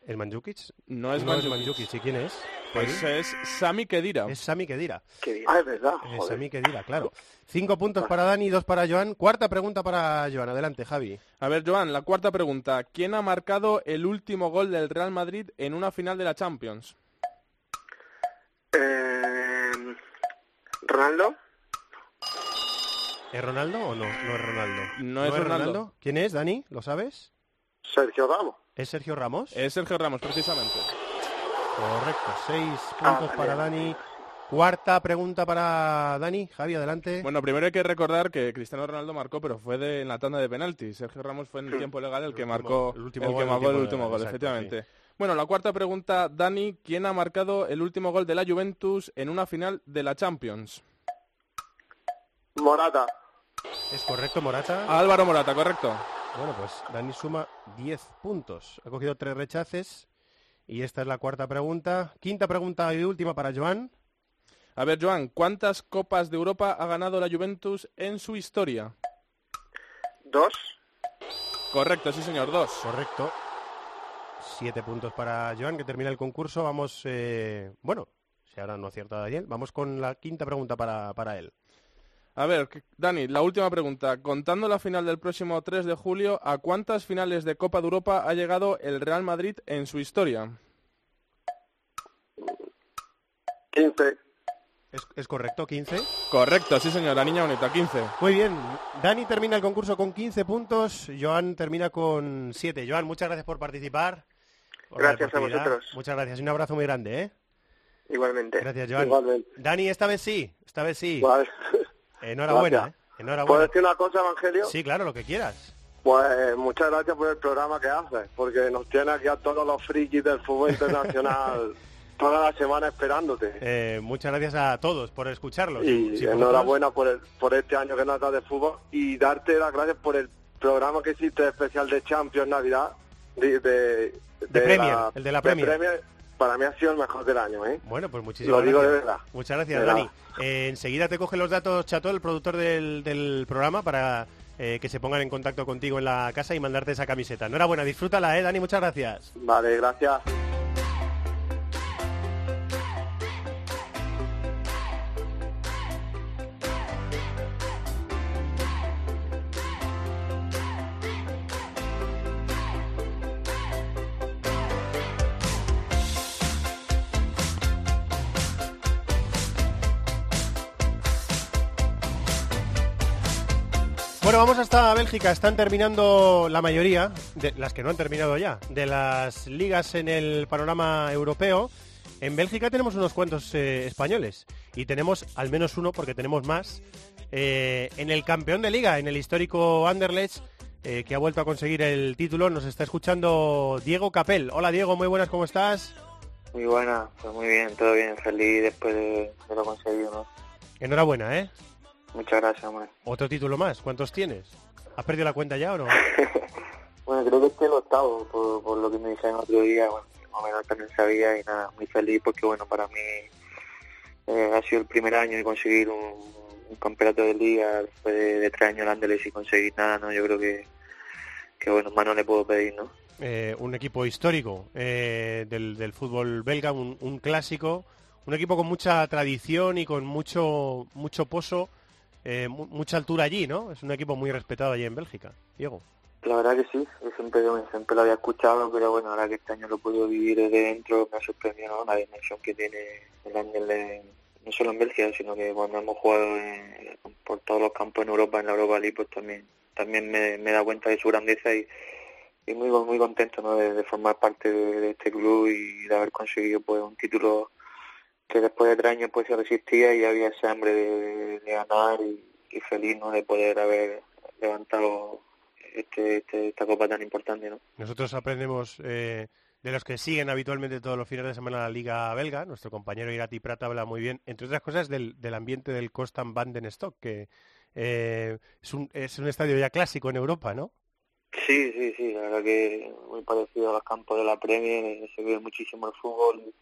¿El Mandzukic? No es no es Mandzukic. Mandzukic. ¿Y quién es? Pues es Sami Khedira. Es Sami Khedira. Ah, es verdad. Es. Sami Khedira, claro. Cinco puntos para Dani, dos para Joan. Cuarta pregunta para Joan. Adelante, Javi. A ver, Joan, la cuarta pregunta. ¿Quién ha marcado el último gol del Real Madrid en una final de la Champions? eh, Ronaldo, ¿Es Ronaldo o no? No es Ronaldo. No es Ronaldo. ¿Quién es, Dani? ¿Lo sabes? Sergio Ramos. ¿Es Sergio Ramos? Es Sergio Ramos, precisamente. Correcto. Seis Ah, puntos para. Dani. Cuarta pregunta para Dani. Javi, adelante. Bueno, primero hay que recordar que Cristiano Ronaldo marcó, pero fue de, en la tanda de penaltis. Sergio Ramos fue en el tiempo legal el que último- marcó el último el gol que marcó el último gol, exacto, efectivamente. Bueno, la cuarta pregunta, Dani, ¿quién ha marcado el último gol de la Juventus en una final de la Champions? Morata. ¿Es correcto, Morata? Álvaro Morata, correcto. Bueno, pues Dani suma 10 puntos. Ha cogido tres rechaces. Y esta es la cuarta pregunta. Quinta pregunta y última para Joan. A ver, Joan, ¿cuántas Copas de Europa ha ganado la Juventus en su historia? dos, Correcto, sí señor, dos. Correcto. Siete puntos para Joan, que termina el concurso. Vamos, eh, bueno, si ahora no acierta Daniel, vamos con la quinta pregunta para, para él. A ver, Dani, la última pregunta. Contando la final del próximo 3 de julio, ¿a cuántas finales de Copa de Europa ha llegado el Real Madrid en su historia? 15. ¿Es, es correcto, 15? Correcto, sí señor, la niña bonita, 15. Muy bien, Dani termina el concurso con 15 puntos, Joan termina con 7. Joan, muchas gracias por participar. por Gracias a vosotros. Muchas gracias y un abrazo muy grande, ¿eh? Igualmente. Gracias, Joan. Igualmente. Dani, esta vez sí, esta vez sí. Vale. Enhorabuena, Gracias. ¿eh? Enhorabuena. ¿Puedo decir una cosa, Evangelio? Sí, claro, lo que quieras. Pues muchas gracias por el programa que haces, porque nos tiene aquí a todos los frikis del fútbol internacional toda la semana esperándote. Eh, muchas gracias a todos por escucharlos. Y Si vosotros- enhorabuena por, el, por este año que nos das de fútbol y darte las gracias por el programa que hiciste especial de Champions Navidad. De, de, De Premier, el de la Premier. Para mí ha sido el mejor del año, ¿eh? Bueno, pues muchísimas Lo digo gracias. de verdad. Muchas gracias, De Dani. Eh, enseguida te coge los datos Chato, el productor del, del programa, para eh, que se pongan en contacto contigo en la casa y mandarte esa camiseta. Enhorabuena, disfrútala, ¿eh, Dani? Muchas gracias. Vale, gracias. Bueno, vamos hasta Bélgica. Están terminando la mayoría, de las que no han terminado ya, de las ligas en el panorama europeo. En Bélgica tenemos unos cuantos eh, españoles y tenemos al menos uno, porque tenemos más, eh, en el campeón de liga, en el histórico Anderlecht, eh, que ha vuelto a conseguir el título. Nos está escuchando Diego Capel. Hola Diego, muy buenas, ¿cómo estás? Muy buena, pues muy bien, todo bien, feliz después de, de lo conseguido, ¿no? Enhorabuena, ¿eh? Muchas gracias. Otro título más, ¿cuántos tienes? ¿Has perdido la cuenta ya o no? Bueno, creo que este es el octavo, por, por lo que me dijeron otro día, bueno, más o menos también sabía y nada, muy feliz porque, bueno, para mí eh, ha sido el primer año de conseguir un, un campeonato de liga después de, de tres años en Andeles y conseguir nada, ¿no? Yo creo que, que bueno, más no le puedo pedir, ¿no? eh, un equipo histórico eh, del, del fútbol belga, un, un clásico, un equipo con mucha tradición y con mucho mucho pozo, eh, mu- mucha altura allí, ¿no? Es un equipo muy respetado allí en Bélgica. Diego. La verdad que sí, yo siempre, siempre lo había escuchado, pero bueno, ahora que este año lo puedo vivir desde dentro, me ha sorprendido la dimensión que tiene el Anderlecht, no solo en Bélgica, sino que cuando hemos jugado en- por todos los campos en Europa, en la Europa League, pues también también me, me da cuenta de su grandeza y, y muy muy contento ¿no? de, de formar parte de este club y de haber conseguido pues un título que después de tres años pues se resistía y había ese hambre de, de ganar y, y feliz ¿no? de poder haber levantado este, este- esta copa tan importante, ¿no? Nosotros aprendemos eh, de los que siguen habitualmente todos los fines de semana la Liga Belga. Nuestro compañero Irati Prat habla muy bien, entre otras cosas, del, del ambiente del Constant Bandenstock, que eh, es, un, es un estadio ya clásico en Europa, ¿no? Sí, sí, sí, la verdad que muy parecido a los campos de la Premier, se vive muchísimo el fútbol,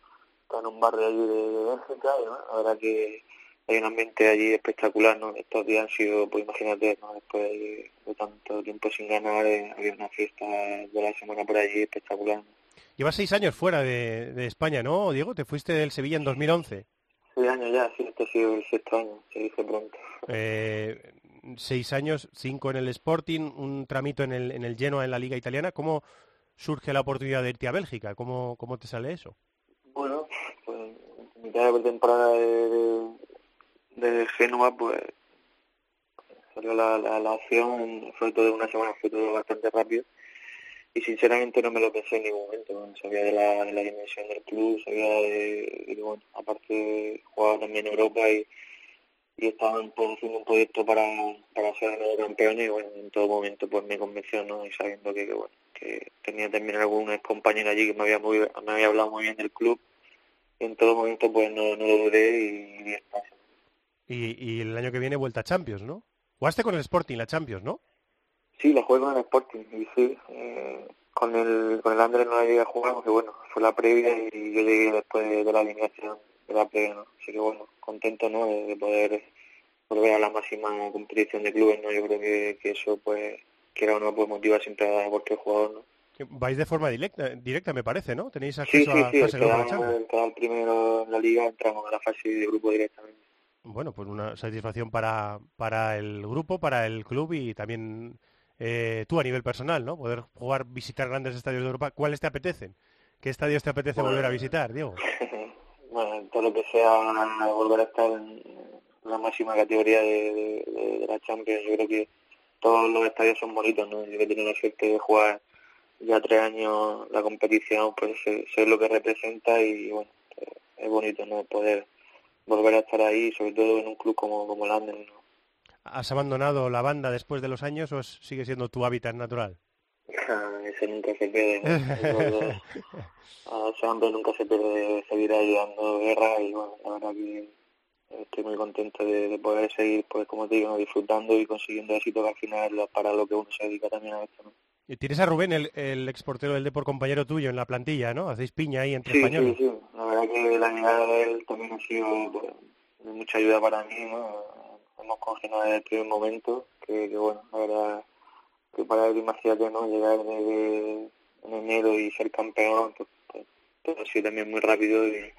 está en un barrio allí de, de Bélgica, y bueno, la verdad que hay un ambiente allí espectacular, ¿no? Estos días han sido, pues imagínate, ¿no? Después de, de tanto tiempo sin ganar, eh, había una fiesta de la semana por allí espectacular. ¿no? Llevas seis años fuera de, de España, ¿no, Diego? Te fuiste del Sevilla en 2011. Seis años ya, sí, este ha sido el sexto año, se dice pronto. Eh, seis años, cinco en el Sporting, un tramito en el, en el Genoa en la Liga Italiana. ¿Cómo surge la oportunidad de irte a Bélgica? ¿Cómo, cómo te sale eso? Bueno, mitad de temporada de, de, de pues salió la, la, la acción, fue todo una semana, fue todo bastante rápido. Y sinceramente no me lo pensé en ningún momento, ¿no? sabía de la, de la dimensión del club, sabía de, bueno, aparte jugaba también en Europa y, y estaban pues, haciendo un proyecto para, para ser nuevo campeón y bueno, en todo momento pues me convenció, ¿no? Y sabiendo que, que, bueno, que tenía también algún compañero allí que me había, muy, me había hablado muy bien del club en todo momento pues no, no lo dudé y, y está. Y, y el año que viene vuelta a Champions, ¿no? Jugaste con el Sporting la Champions, ¿no? Sí, la juego en el Sporting y sí, eh, con el con el Andrés no la llegué a jugar porque bueno, fue la previa y yo llegué después de, de la alineación de la previa, ¿no? Así que bueno, contento, ¿no? De, de poder volver a la máxima competición de clubes, ¿no? Yo creo que, que eso pues, quiera o no, pues motiva siempre a cualquier jugador, ¿no? Vais de forma directa, directa me parece, ¿no? Tenéis Sí, acceso sí, a sí, fase de quedar primero en la liga entramos a la fase de grupo directamente. Bueno, pues una satisfacción para, para el grupo, para el club y también eh, tú a nivel personal, ¿no? Poder jugar, visitar grandes estadios de Europa. ¿Cuáles te apetecen? ¿Qué estadios te apetece Bueno. volver a visitar, Diego? bueno, todo lo que sea volver a estar en la máxima categoría de, de- de la Champions, yo creo que todos los estadios son bonitos, ¿no? Yo que he tenido la suerte de jugar ya tres años la competición, pues sé, lo que representa y bueno, es bonito, ¿no? Poder volver a estar ahí, sobre todo en un club como, como el Anderlecht, ¿no? ¿Has abandonado la banda después de los años o sigue siendo tu hábitat natural? Ese nunca se pierde, ¿no? Eso, ese hambre nunca se pierde seguir ahí dando guerra y bueno, la verdad que estoy muy contento de, de poder seguir, pues como te digo, disfrutando y consiguiendo éxito que al final para lo que uno se dedica también a esto, ¿no? Tienes a Rubén, el, el exportero del Depor compañero tuyo, en la plantilla, ¿no? Hacéis piña ahí entre Sí, españoles. sí, sí. La verdad que la llegada de él también ha sido pues, de mucha ayuda para mí, ¿no? Hemos congeniado desde el primer momento, que, que bueno, la verdad que para él, imagínate, ¿no? Llegar desde en enero y ser campeón, pues, pues, todo ha sido también muy rápido y,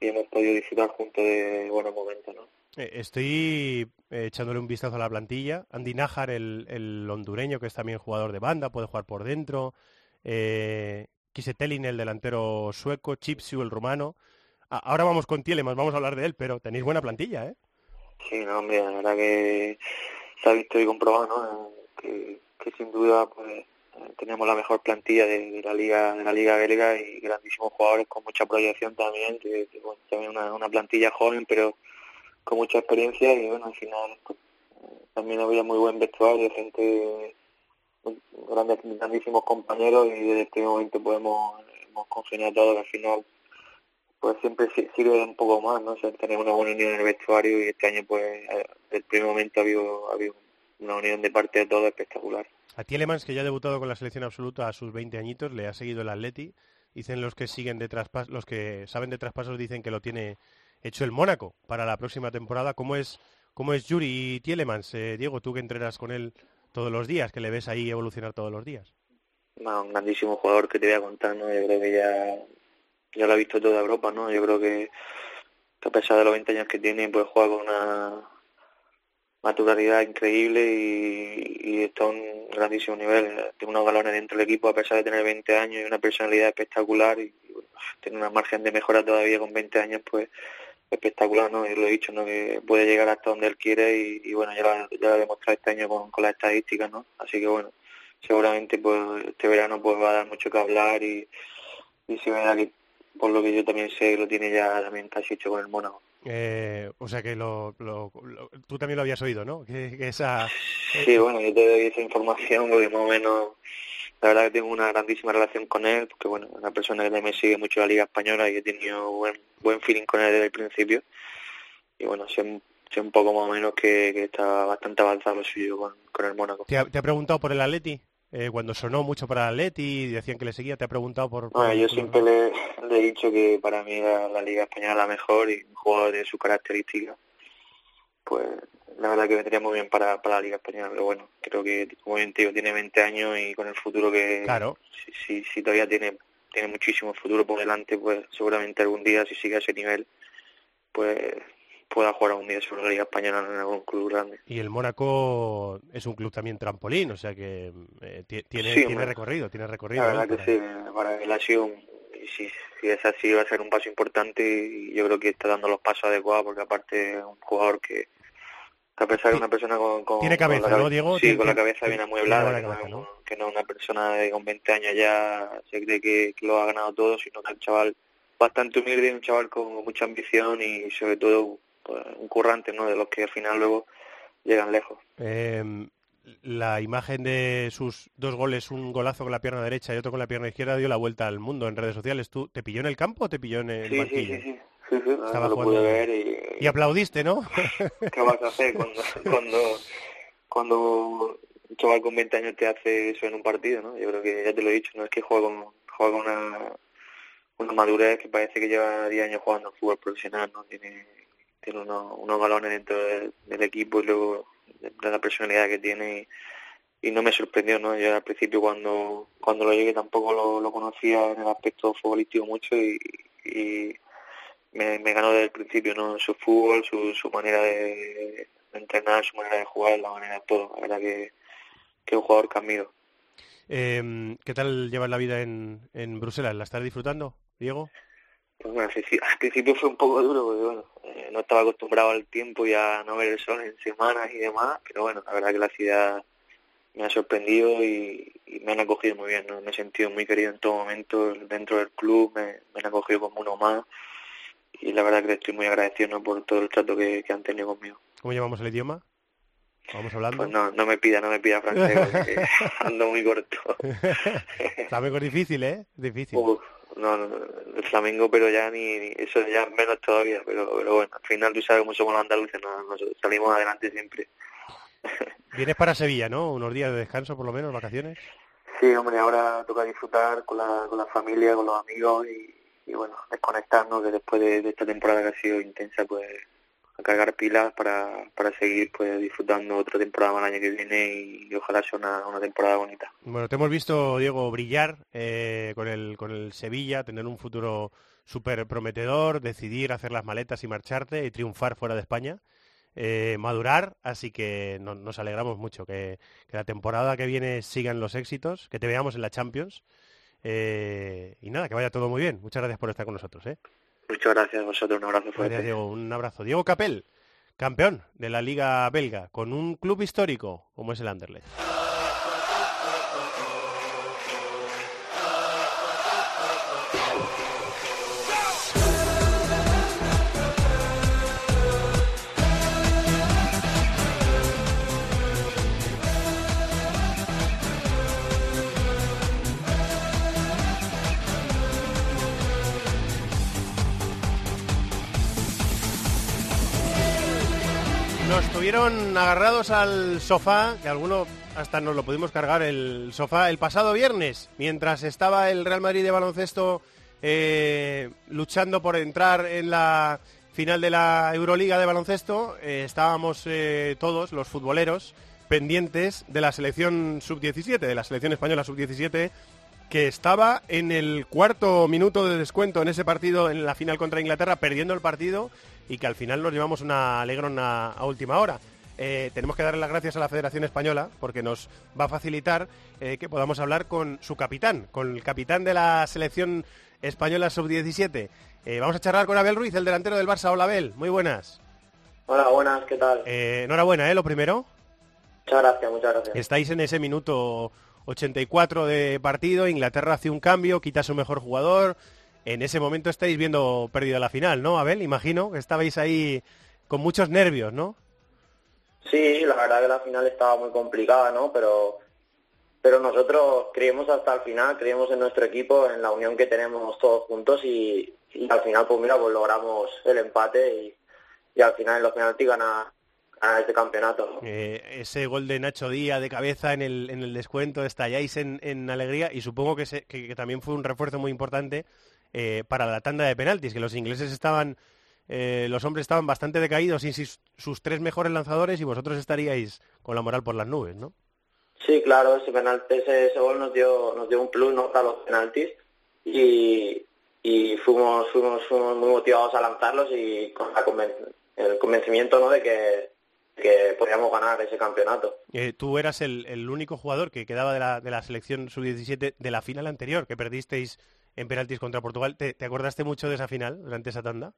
y hemos podido disfrutar juntos de buenos momentos, ¿no? Eh, Estoy eh, echándole un vistazo a la plantilla. Andy Najar, el, el hondureño, que es también jugador de banda, puede jugar por dentro. Eh, Kise Telin, el delantero sueco. Chipsu, el rumano. Ah, ahora vamos con Tielemans, vamos a hablar de él, pero tenéis buena plantilla, ¿eh? Sí, no, hombre, la verdad que se ha visto y comprobado, ¿no? Que, que sin duda, pues, tenemos la mejor plantilla de, de la liga de la liga belga y grandísimos jugadores con mucha proyección también, que, que, bueno, también una, una plantilla joven, pero con mucha experiencia y bueno, al final pues, también había muy buen vestuario, gente, grandes, grandísimos compañeros y desde este momento podemos hemos congeniado todo, que al final pues siempre si- sirve un poco más, ¿no? O sea, tenemos una buena unión en el vestuario y este año pues desde el primer momento ha habido, ha habido una unión de parte de todos espectacular. A Tielemans, que ya ha debutado con la selección absoluta a sus 20 añitos, le ha seguido el Atleti. Dicen los que siguen de traspas, los que saben de traspasos dicen que lo tiene hecho el Mónaco para la próxima temporada. ¿Cómo es, cómo es Yuri Tielemans? Eh, Diego, tú que entrenas con él todos los días, que le ves ahí evolucionar todos los días. Bueno, un grandísimo jugador que te voy a contar, ¿no? Yo creo que ya, ya lo ha visto toda Europa, ¿no? Yo creo que, a pesar de los 20 años que tiene, pues juega con una naturalidad increíble y, y está a un grandísimo nivel. Tiene unos galones dentro del equipo a pesar de tener 20 años y una personalidad espectacular y, y, bueno, tiene una margen de mejora todavía con 20 años, pues espectacular, ¿no? Y lo he dicho, ¿no? Que puede llegar hasta donde él quiere y, y bueno, ya lo, ha- ya lo ha demostrado este año con, con las estadísticas, ¿no? Así que bueno, seguramente pues este verano pues va a dar mucho que hablar y, y sí, verdad que por lo que yo también sé lo tiene ya también casi hecho con el Mónaco. Eh, o sea que lo, lo- lo- tú también lo habías oído, ¿no? Que, que esa eh, Sí, bueno, yo te doy esa información porque más o menos, la verdad que tengo una grandísima relación con él, porque bueno, es una persona que también sigue mucho la Liga Española y he tenido buen, buen feeling con él desde el principio. Y bueno, sé, un- sé un poco más o menos que, que está bastante avanzado lo suyo con, con el Mónaco. ¿te, ha, te ha preguntado por el Atleti? Eh, cuando sonó mucho para el Atleti y decían que le seguía, ¿te ha preguntado por...? por- Bueno, yo siempre le, le he dicho que para mí la, la Liga Española es la mejor y un jugador de su característica, pues la verdad que vendría muy bien para, para la Liga Española, pero bueno, creo que, como bien te digo, tiene 20 años y con el futuro que, Claro. si, si, si todavía tiene, tiene muchísimo futuro por delante, pues seguramente algún día, si sigue a ese nivel, pues pueda jugar algún día sobre la Liga Española en algún club grande. Y el Mónaco es un club también trampolín, o sea que eh, ti- tiene, Sí, tiene hombre. recorrido, tiene recorrido. La ¿no? verdad que sí, para él ha sido, si, si es así, va a ser un paso importante y yo creo que está dando los pasos adecuados porque aparte es un jugador que a pesar de una persona con, con- Tiene con la cabeza, cabe- ¿no, Diego? Sí, Tiene- con la cabeza bien amueblada, que no, cabeza, ¿no? que no una persona de con 20 años ya se cree que, que lo ha ganado todo, sino que es un chaval bastante humilde, un chaval con mucha ambición y sobre todo pues, un currante, ¿no? De los que al final luego llegan lejos. Eh, la imagen de sus dos goles, un golazo con la pierna derecha y otro con la pierna izquierda, dio la vuelta al mundo en redes sociales. ¿Tú te pilló en el campo o te pilló en el Sí, sí, banquillo? sí, sí. Sí, sí, Estaba lo jugando. pude ver y, Y aplaudiste, ¿no? ¿Qué vas a hacer cuando, cuando, cuando un chaval con 20 años te hace eso en un partido, ¿no? Yo creo que ya te lo he dicho, no es que juega con, juega con una, una madurez que parece que lleva 10 años jugando fútbol profesional, ¿no? Tiene, tiene unos, unos galones dentro del, del equipo y luego de, la personalidad que tiene y, no me sorprendió, ¿no? Yo al principio cuando, cuando lo llegué tampoco lo, lo conocía en el aspecto futbolístico mucho y me, me ganó desde el principio, ¿no? Su fútbol, su, su manera de, de entrenar, su manera de jugar, la manera de todo. La verdad que, que un jugador que admiro. Eh, ¿Qué tal llevas la vida en, en Bruselas? ¿La estás disfrutando, Diego? Pues bueno, al principio- al principio fue un poco duro porque bueno, eh, no estaba acostumbrado al tiempo y a no ver el sol en semanas y demás, pero bueno, la verdad que la ciudad me ha sorprendido y, y me han acogido muy bien, ¿no? Me he sentido muy querido en todo momento dentro del club, me, me han acogido como uno más y la verdad que estoy muy agradecido ¿no? por todo el trato que, que han tenido conmigo. ¿Cómo llamamos el idioma? Vamos hablando. Pues no, no me pida, no me pida francés ando muy corto. Flamenco es difícil, ¿eh? Difícil. Uf, no, no, el flamenco, pero ya ni, ni- eso ya menos todavía, pero, pero bueno, al final tú sabes cómo somos los andaluces, ¿no? Nos salimos adelante siempre. Vienes para Sevilla, ¿no? Unos días de descanso, por lo menos, vacaciones. Sí, hombre, ahora toca disfrutar con la, con la familia, con los amigos y, y bueno, desconectarnos que después de, esta temporada que ha sido intensa, pues a cargar pilas para, para seguir pues disfrutando otra temporada más el año que viene y, ojalá sea una, una temporada bonita. Bueno, te hemos visto, Diego, brillar eh, con, el, con el Sevilla, tener un futuro súper prometedor, decidir hacer las maletas y marcharte y triunfar fuera de España, eh, madurar, así que no- nos alegramos mucho que, que la temporada que viene sigan los éxitos, que te veamos en la Champions eh, y nada, que vaya todo muy bien. Muchas gracias por estar con nosotros. ¿eh? Muchas gracias a vosotros, un abrazo Gracias, fuerte. Diego. Un abrazo. Diego Capel, campeón de la Liga Belga, con un club histórico como es el Anderlecht. Nos tuvieron agarrados al sofá, que alguno hasta nos lo pudimos cargar el sofá el pasado viernes, mientras estaba el Real Madrid de baloncesto eh, luchando por entrar en la final de la Euroliga de baloncesto, eh, estábamos eh, todos los futboleros pendientes de la selección sub-17, de la selección española sub-17, que estaba en el cuarto minuto de descuento en ese partido, en la final contra Inglaterra, perdiendo el partido y que al final nos llevamos una alegrona a última hora. Eh, tenemos que darle las gracias a la Federación Española porque nos va a facilitar eh, que podamos hablar con su capitán, con el capitán de la selección española sub-17. Eh, vamos a charlar con Abel Ruiz, el delantero del Barça. Hola Abel, muy buenas. Hola, buenas, ¿qué tal? Enhorabuena, ¿eh? Lo primero. Muchas gracias, muchas gracias. Estáis en ese minuto 84 de partido, Inglaterra hace un cambio, quita a su mejor jugador. En ese momento estáis viendo perdida la final, ¿no, Abel? Imagino que estabais ahí con muchos nervios, ¿no? Sí, la verdad que la final estaba muy complicada, ¿no? Pero pero nosotros creímos hasta el final, creímos en nuestro equipo, en la unión que tenemos todos juntos y, y al final, pues mira, pues logramos el empate y, y al final en los penaltis gana, gana este campeonato. Eh, ese gol de Nacho Díaz de cabeza en el, en el descuento, estalláis en, en alegría y supongo que, se- que- que también fue un refuerzo muy importante eh, para la tanda de penaltis, que los ingleses estaban, eh, los hombres estaban bastante decaídos sin sus, sus tres mejores lanzadores y vosotros estaríais con la moral por las nubes, ¿no? Sí, claro, ese, penalti, ese, ese gol nos dio, nos dio un plus ¿no? para los penaltis y, y fuimos, fuimos, fuimos muy motivados a lanzarlos y con la conven- el convencimiento ¿no? de que, que podíamos ganar ese campeonato. Eh, tú eras el, el único jugador que quedaba de la, de la selección sub-17 de la final anterior, que perdisteis en penaltis contra Portugal. ¿Te, te acordaste mucho de esa final durante esa tanda?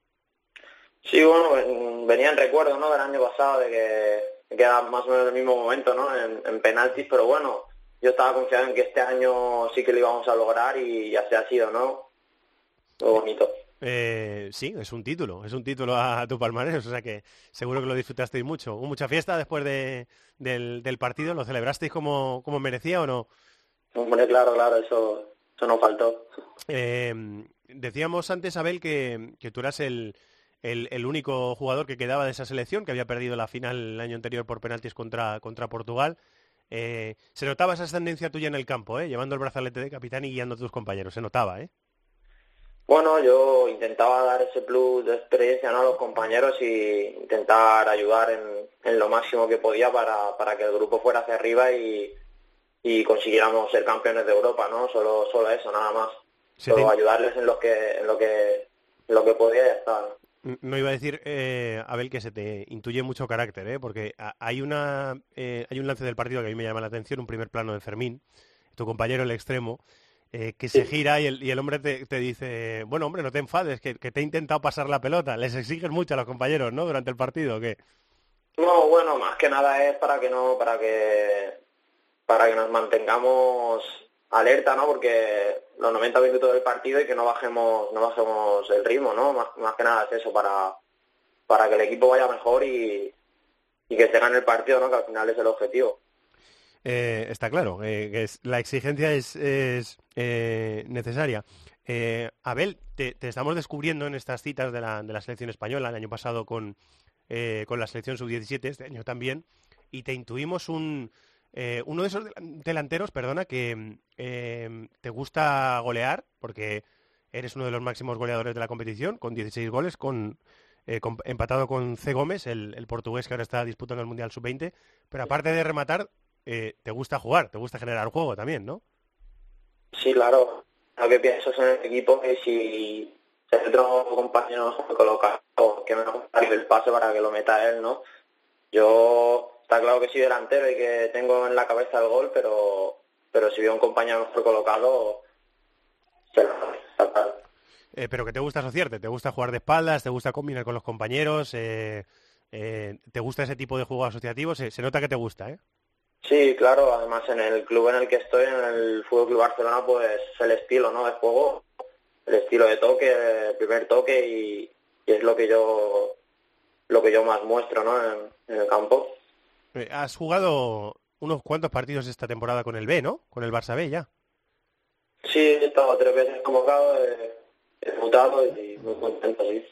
Sí, bueno, ven- venía en recuerdo ¿no? del año pasado de que que era más o menos el mismo momento ¿no? en, en penaltis, pero bueno, yo estaba confiado en que este año sí que lo íbamos a lograr y así ha sido, ¿no? Muy bonito. Eh, sí, es un título, es un título a, tu palmarés, o sea que seguro que lo disfrutasteis mucho. ¿Hubo mucha fiesta después de, del, del partido? ¿Lo celebrasteis como, como merecía o no? Hombre, claro, claro, eso, eso no faltó. Eh, decíamos antes, Abel, que, que tú eras el, el, el único jugador que quedaba de esa selección, que había perdido la final el año anterior por penaltis contra, contra Portugal. Eh, se notaba esa ascendencia tuya en el campo, ¿eh? llevando el brazalete de capitán y guiando a tus compañeros, se notaba, ¿eh? Bueno, yo intentaba dar ese plus de experiencia ¿no? a los compañeros y intentar ayudar en, en lo máximo que podía para, para que el grupo fuera hacia arriba y, y consiguiéramos ser campeones de Europa, ¿no? Solo, solo eso, nada más. Se Solo te- ayudarles en lo que, en lo que, en lo que podía y ya está. ¿no? Iba a decir, eh, Abel, que se te intuye mucho carácter, ¿eh? porque hay, una, eh, hay un lance del partido que a mí me llama la atención, un primer plano de Fermín, tu compañero el extremo, eh, que se gira y el, y el hombre te, te dice, bueno, hombre, no te enfades, que, que te he intentado pasar la pelota. Les exiges mucho a los compañeros, ¿no? Durante el partido, ¿o qué? No, bueno, más que nada es para que no, para que, para que nos mantengamos alerta, ¿no? Porque los 90 minutos del partido y que no bajemos, no bajemos el ritmo, ¿no? Más, más que nada es eso, para, para que el equipo vaya mejor y, y que se gane el partido, ¿no? Que al final es el objetivo. Eh, está claro, eh, que es, la exigencia es, es, eh, necesaria. Eh, Abel, te, te estamos descubriendo en estas citas de la, de la selección española, el año pasado con, eh, con la selección sub-17, este año también, y te intuimos un, uno de esos delan- delanteros, perdona, que te gusta golear, porque eres uno de los máximos goleadores de la competición, con 16 goles, con, eh, con- empatado con C. Gómez, el, el portugués que ahora está disputando el Mundial Sub-20, pero aparte de rematar, eh, te gusta jugar, te gusta generar juego también, ¿no? Sí, claro. Lo que pienso es en el equipo que si otro compañero me coloca o que me gustaría el pase para que lo meta él, ¿no? Yo está claro que soy delantero y que tengo en la cabeza el gol, pero pero si veo un compañero mejor colocado, se lo. Eh, pero que te gusta asociarte, te gusta jugar de espaldas, te gusta combinar con los compañeros, eh, eh, te gusta ese tipo de juego asociativo, se, se nota que te gusta, ¿eh? Sí, claro, además en el club en el que estoy, en el Fútbol Club Barcelona, pues el estilo, ¿no? de juego, el estilo de toque, el primer toque y, y es lo que yo lo que yo más muestro, ¿no? En, en el campo. Eh, Has jugado unos cuantos partidos esta temporada con el B, ¿no? Con el Barça B ya. Sí, he estado tres veces convocado, he, he debutado y muy contento, sí.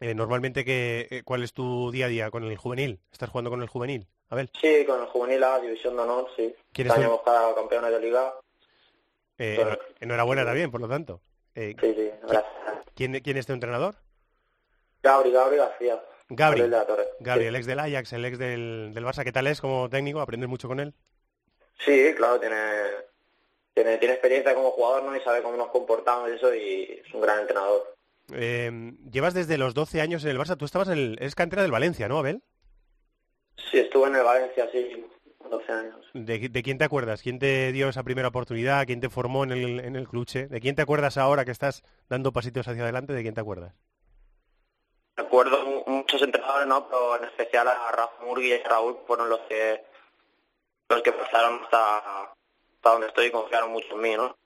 Eh, normalmente, que, eh, ¿cuál es tu día a día con el juvenil? ¿Estás jugando con el juvenil? Abel. Sí, con el juvenil A, División de Honor, sí. ¿Quiénes Este año hemos campeones de liga. Eh, enhorabuena también, por lo tanto. Eh, Sí, sí, gracias. ¿quién, ¿Quién es tu entrenador? Gabri, Gabri García. Gabri. Gabriel de la Torre. Gabri, el ex del Ajax, el ex del, del Barça. ¿Qué tal es como técnico? ¿Aprendes mucho con él? Sí, claro, tiene, tiene, tiene experiencia como jugador, ¿no? Y sabe cómo nos comportamos y eso, y es un gran entrenador. Eh, llevas desde los 12 años en el Barça. Tú estabas en el... Es cantera del Valencia, ¿no, Abel? Sí, estuve en el Valencia, sí, 12 años. ¿De, de quién te acuerdas? ¿Quién te dio esa primera oportunidad? ¿Quién te formó en el, en el cluche? ¿De quién te acuerdas ahora que estás dando pasitos hacia adelante? ¿De quién te acuerdas? Recuerdo mu- muchos entrenadores, ¿no? Pero en especial a Rafa Murgui y a Raúl fueron los que los que pasaron hasta, hasta donde estoy y confiaron mucho en mí, ¿no?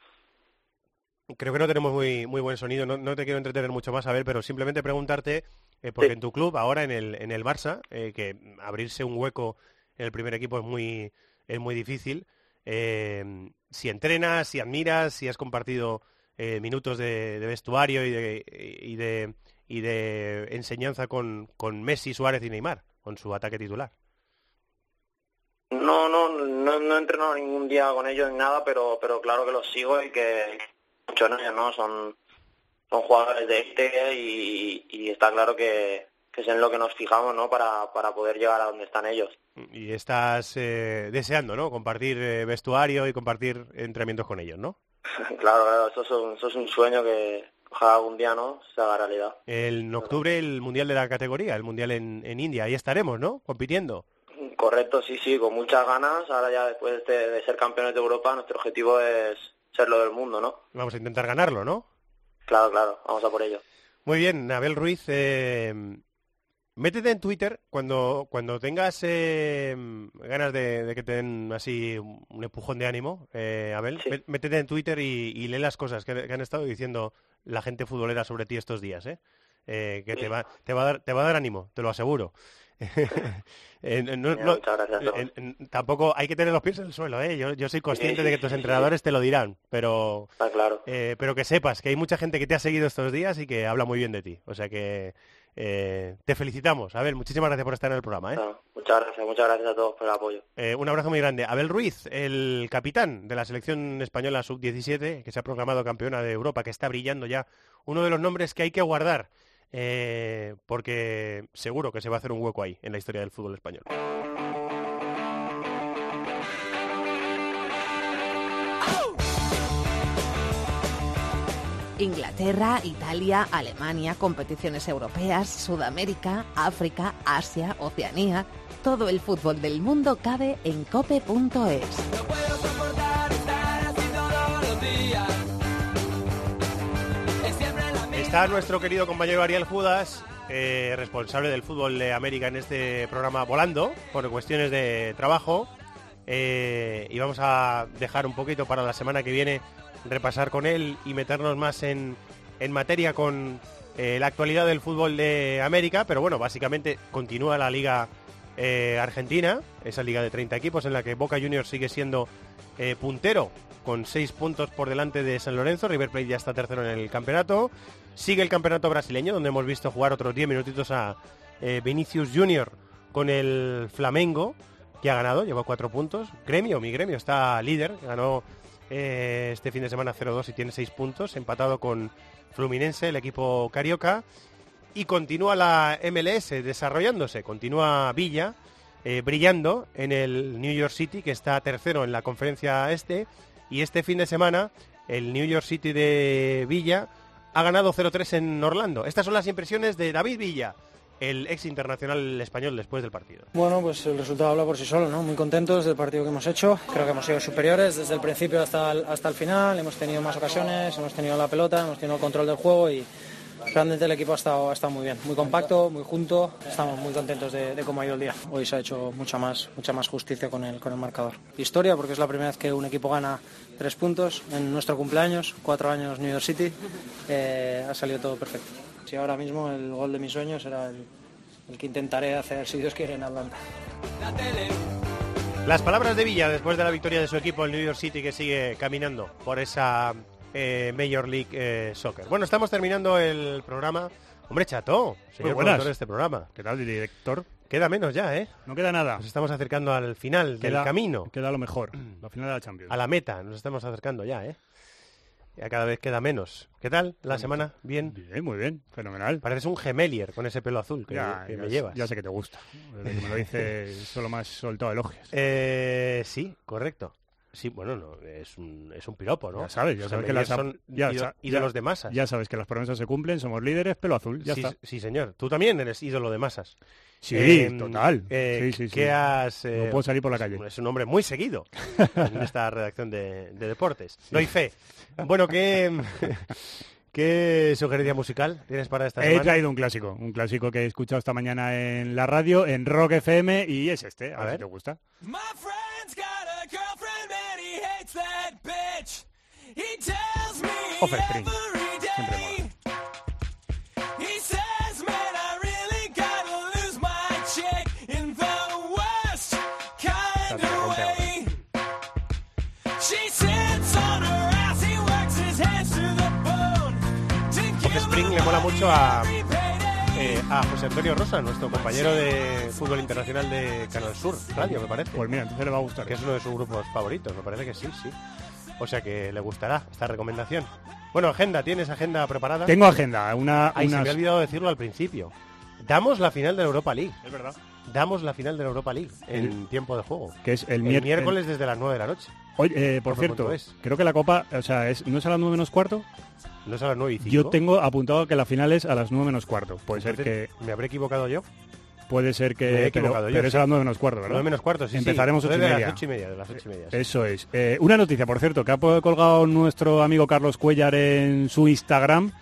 Creo que no tenemos muy, muy buen sonido, no, no te quiero entretener mucho más, Abel, pero simplemente preguntarte, eh, porque Sí. en tu club, ahora en el, en el Barça, eh, que abrirse un hueco en el primer equipo es muy, es muy difícil, eh, si entrenas, si admiras, si has compartido minutos de, de vestuario y de, y de, y de enseñanza con, con Messi, Suárez y Neymar, con su ataque titular. No, no, no, no he entrenado ningún día con ellos ni nada, pero, pero claro que los sigo y que muchos de ellos, ¿no? Son, son jugadores de este y, y está claro que, que es en lo que nos fijamos, ¿no? Para, para poder llegar a donde están ellos. Y estás eh, deseando, ¿no? Compartir eh, vestuario y compartir entrenamientos con ellos, ¿no? claro, claro, eso es, un, eso es un sueño que ojalá algún día, ¿no? Se haga realidad. En octubre el Mundial de la categoría, el Mundial en, en India. Ahí estaremos, ¿no? Compitiendo. Correcto, sí, sí, con muchas ganas. Ahora ya después de, de ser campeones de Europa, nuestro objetivo es ser lo del mundo, ¿no? Vamos a intentar ganarlo, ¿no? Claro, claro, vamos a por ello. Muy bien, Abel Ruiz. eh, métete en Twitter cuando, cuando tengas eh, ganas de, de que te den así un empujón de ánimo, eh, Abel. mé- Métete en Twitter y, y lee las cosas que, que han estado diciendo la gente futbolera sobre ti estos días, ¿eh? Eh, que te va, te, va a dar, te va a dar ánimo, te lo aseguro. Eh, no- Mira, en- en- tampoco hay que tener los pies en el suelo, ¿eh? Yo, yo soy consciente de que tus entrenadores te lo dirán, pero, claro. eh, pero que sepas que hay mucha gente que te ha seguido estos días y que habla muy bien de ti. O sea que eh, te felicitamos. Abel, muchísimas gracias por estar en el programa. ¿eh? Muchas gracias, muchas gracias a todos por el apoyo. Eh, un abrazo muy grande. Abel Ruiz, el capitán de la selección española sub-17, que se ha proclamado campeona de Europa, que está brillando ya, uno de los nombres que hay que guardar, eh, porque seguro que se va a hacer un hueco ahí en la historia del fútbol español. Inglaterra, Italia, Alemania, competiciones europeas, Sudamérica, África, Asia, Oceanía. Todo el fútbol del mundo cabe en cope.es. Está nuestro querido compañero Ariel Judas, eh, responsable del fútbol de América en este programa volando por cuestiones de trabajo. Eh, y vamos a dejar un poquito para la semana que viene repasar con él y meternos más en, en materia con eh, la actualidad del fútbol de América. Pero bueno, básicamente continúa la liga argentina, esa liga de 30 equipos en la que Boca Juniors sigue siendo puntero con 6 puntos por delante de San Lorenzo. River Plate ya está tercero en el campeonato. Sigue el campeonato brasileño, donde hemos visto jugar otros 10 minutitos a eh, Vinicius Junior con el Flamengo, que ha ganado, lleva 4 puntos. Gremio, mi gremio, está líder, ganó eh, este fin de semana 0-2 y tiene 6 puntos, empatado con Fluminense, el equipo carioca. Y continúa la MLS desarrollándose, continúa Villa eh, brillando en el New York City, que está tercero en la conferencia este. Y este fin de semana, el New York City de Villa ha ganado 0-3 en Orlando. Estas son las impresiones de David Villa, el ex internacional español después del partido. Bueno, pues el resultado habla por sí solo, ¿no? Muy contentos del partido que hemos hecho. Creo que hemos sido superiores desde el principio hasta el, hasta el final. Hemos tenido más ocasiones, hemos tenido la pelota, hemos tenido el control del juego y realmente el equipo ha estado, ha estado muy bien, muy compacto, muy junto. Estamos muy contentos de, de cómo ha ido el día. Hoy se ha hecho mucha más, mucha más justicia con el, con el marcador. Historia, porque es la primera vez que un equipo gana tres puntos en nuestro cumpleaños, cuatro años New York City. Eh, ha salido todo perfecto. Si ahora mismo el gol de mis sueños será el, el que intentaré hacer, si Dios quiere, en Atlanta. Las palabras de Villa después de la victoria de su equipo, el New York City, que sigue caminando por esa eh, Major League eh, Soccer. Bueno, estamos terminando el programa. Hombre, chato, señor productor de este programa. ¿Qué tal, director? Queda menos ya, ¿eh? No queda nada. Nos estamos acercando al final Queda- del camino. Queda lo mejor, la final de la Champions. A la meta, nos estamos acercando ya, ¿eh? Ya cada vez queda menos. ¿Qué tal la semana? ¿Bien? Bien, muy bien, fenomenal. Pareces un gemelier con ese pelo azul que, Ya, que ya me llevas. Ya sé que te gusta. Desde que me lo dices, solo has soltado elogios. Eh, sí, correcto. Sí, bueno, no, es un, es un piropo, ¿no? Ya sabes, ya sabes que las son ya ídolos ya- de masas. Ya sabes que las promesas se cumplen, somos líderes, pelo azul, ya sí, está. sí, señor. Tú también eres ídolo de masas. Sí, Em, total. eh, Sí, sí, sí. ¿Qué has...? eh, No puedo salir por la calle. Es un hombre muy seguido en esta redacción de, de deportes. Doy fe. Bueno, ¿qué, ¿qué sugerencia musical tienes para esta He semana? traído un clásico, un clásico que he escuchado esta mañana en la radio, en Rock FM, y es este, a, A ver si te gusta. My Offspring. every Siempre day. He says, man, I really gotta lose my chick in the worst kind of way. She sits on her ass, he works his hands to the bone. To give Offspring le mola mucho a, eh, a José Antonio Rosa, nuestro compañero de fútbol internacional de Canal Sur Radio, me parece. Pues mira, entonces le va a gustar. Que es uno de sus grupos favoritos, me parece que sí, sí. O sea que le gustará esta recomendación. Bueno, agenda, ¿tienes agenda preparada? Tengo agenda, una... Ay, se me ha olvidado decirlo al principio. Damos la final de la Europa League. Es verdad. Damos la final de la Europa League en tiempo de juego. Que es el, El miércoles desde las 9 de la noche. Oye, eh, por cierto, ¿cuánto es? creo que la Copa, o sea, es, ¿no es a las 9 menos cuarto? ¿No es a las 9 y 5? Yo tengo apuntado que la final es a las 9 menos cuarto. Puede ser que... ¿Me habré equivocado yo? Puede ser que... Me he pero equivocado yo, pero es sí. a las 9 menos cuarto, ¿verdad? 9 menos cuarto, sí, sí. Empezaremos ocho y Desde media. las 8 y media, de las 8 y media. sí. Eso es. Eh, una noticia, por cierto, que ha colgado nuestro amigo Carlos Cuellar en su Instagram,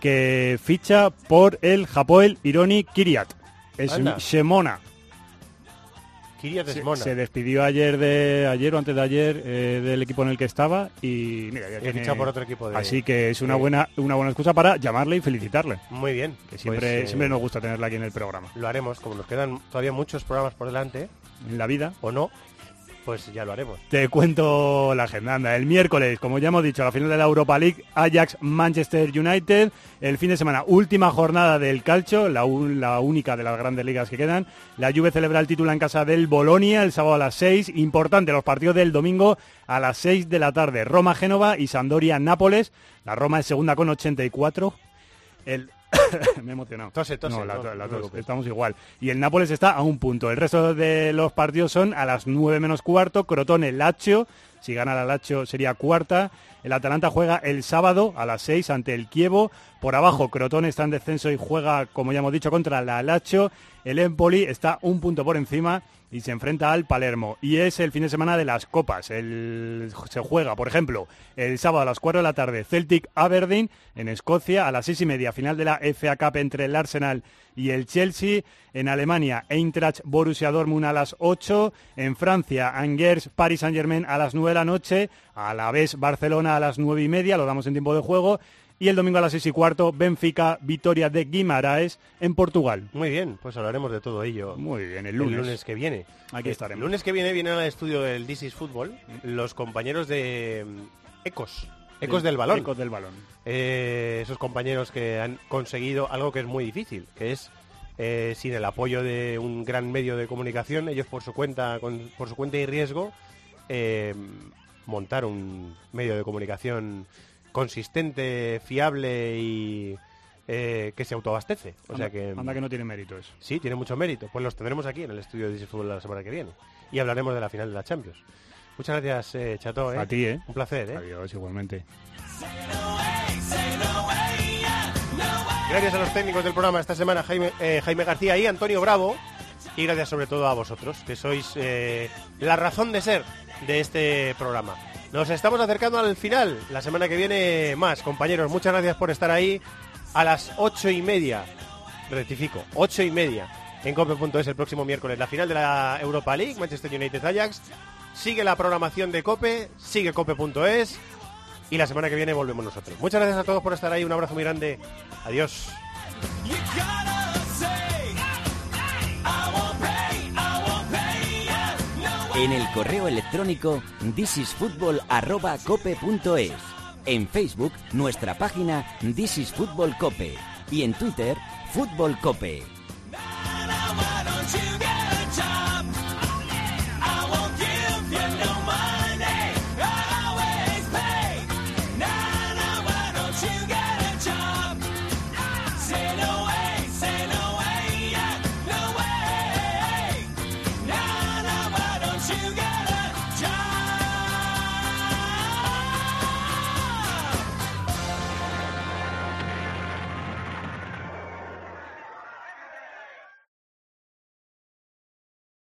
que ficha por el Hapoel Ironi Kiriat. Es Anda. Shemona. Se, despidió ayer de ayer o antes de ayer eh, del equipo en el que estaba y mira, ya tiene- por otro equipo de- Así que es una de- buena una buena excusa para llamarle y felicitarle. Muy bien. Que siempre Pues, eh, siempre nos gusta tenerla aquí en el programa. Lo haremos, como nos quedan todavía muchos programas por delante, En la vida. o no, pues ya lo haremos. Te cuento la agenda. Anda, el miércoles, como ya hemos dicho, la final de la Europa League, Ajax Manchester United. El fin de semana, última jornada del calcio, la, única de las grandes ligas que quedan. La Juve celebra el título en casa del Bolonia el sábado a las 6. Importante, los partidos del domingo a las 6 de la tarde. Roma-Génova y Sampdoria-Nápoles. La Roma es segunda con 84. El... Me he emocionado. Tose, tose, No, la- estamos igual. Y el Nápoles está a un punto. El resto de los partidos son a las 9 menos cuarto, Crotone Lazio, Si gana la Lazio sería cuarta. El Atalanta juega el sábado a las 6 ante el Kievo. Por abajo, Crotone está en descenso y juega, como ya hemos dicho, contra la Lazio. El Empoli está un punto por encima y se enfrenta al Palermo. Y es el fin de semana de las copas. El- se juega, por ejemplo, el sábado a las 4 de la tarde Celtic Aberdeen en Escocia, a las 6 y media final de la FA Cup entre el Arsenal y el Chelsea. En Alemania, Eintracht Borussia Dortmund a las 8. En Francia, Angers Paris Saint Germain a las 9 de la noche. A la vez Barcelona a las 9 y media, lo damos en tiempo de juego. Y el domingo a las 6 y cuarto, Benfica, Vitoria de Guimaraes en Portugal. Muy bien, pues hablaremos de todo ello. Muy bien, el lunes. que viene. Aquí Eh, estaremos. El lunes que viene vienen al estudio del This is Football los compañeros de mm, Ecos. Ecos del balón. Ecos del balón. Eh, esos compañeros que han conseguido algo que es muy difícil, que es eh, sin el apoyo de un gran medio de comunicación, ellos por su cuenta, con- por su cuenta y riesgo, eh, montar un medio de comunicación consistente, fiable y eh, que se autoabastece. O sea que anda que no tiene mérito eso. Sí, tiene mucho mérito. Pues los tendremos aquí en el estudio de is Football la semana que viene y hablaremos de la final de la Champions. Muchas gracias, eh, Chato. ¿eh? A ti, ¿eh? Un placer, ¿eh? Adiós, igualmente. Gracias a los técnicos del programa esta semana, Jaime, eh, Jaime García y Antonio Bravo. Y gracias sobre todo a vosotros, que sois eh, la razón de ser de este programa. Nos estamos acercando al final. La semana que viene más, compañeros. Muchas gracias por estar ahí. A las ocho y media, rectifico, ocho y media en cope.es el próximo miércoles. La final de la Europa League, Manchester United Ajax. Sigue la programación de Cope, sigue cope.es. Y la semana que viene volvemos nosotros. Muchas gracias a todos por estar ahí. Un abrazo muy grande. Adiós. en el correo electrónico thisisfutbol.cope.es, en Facebook nuestra página thisisfutbolcope y en Twitter Fútbol Cope.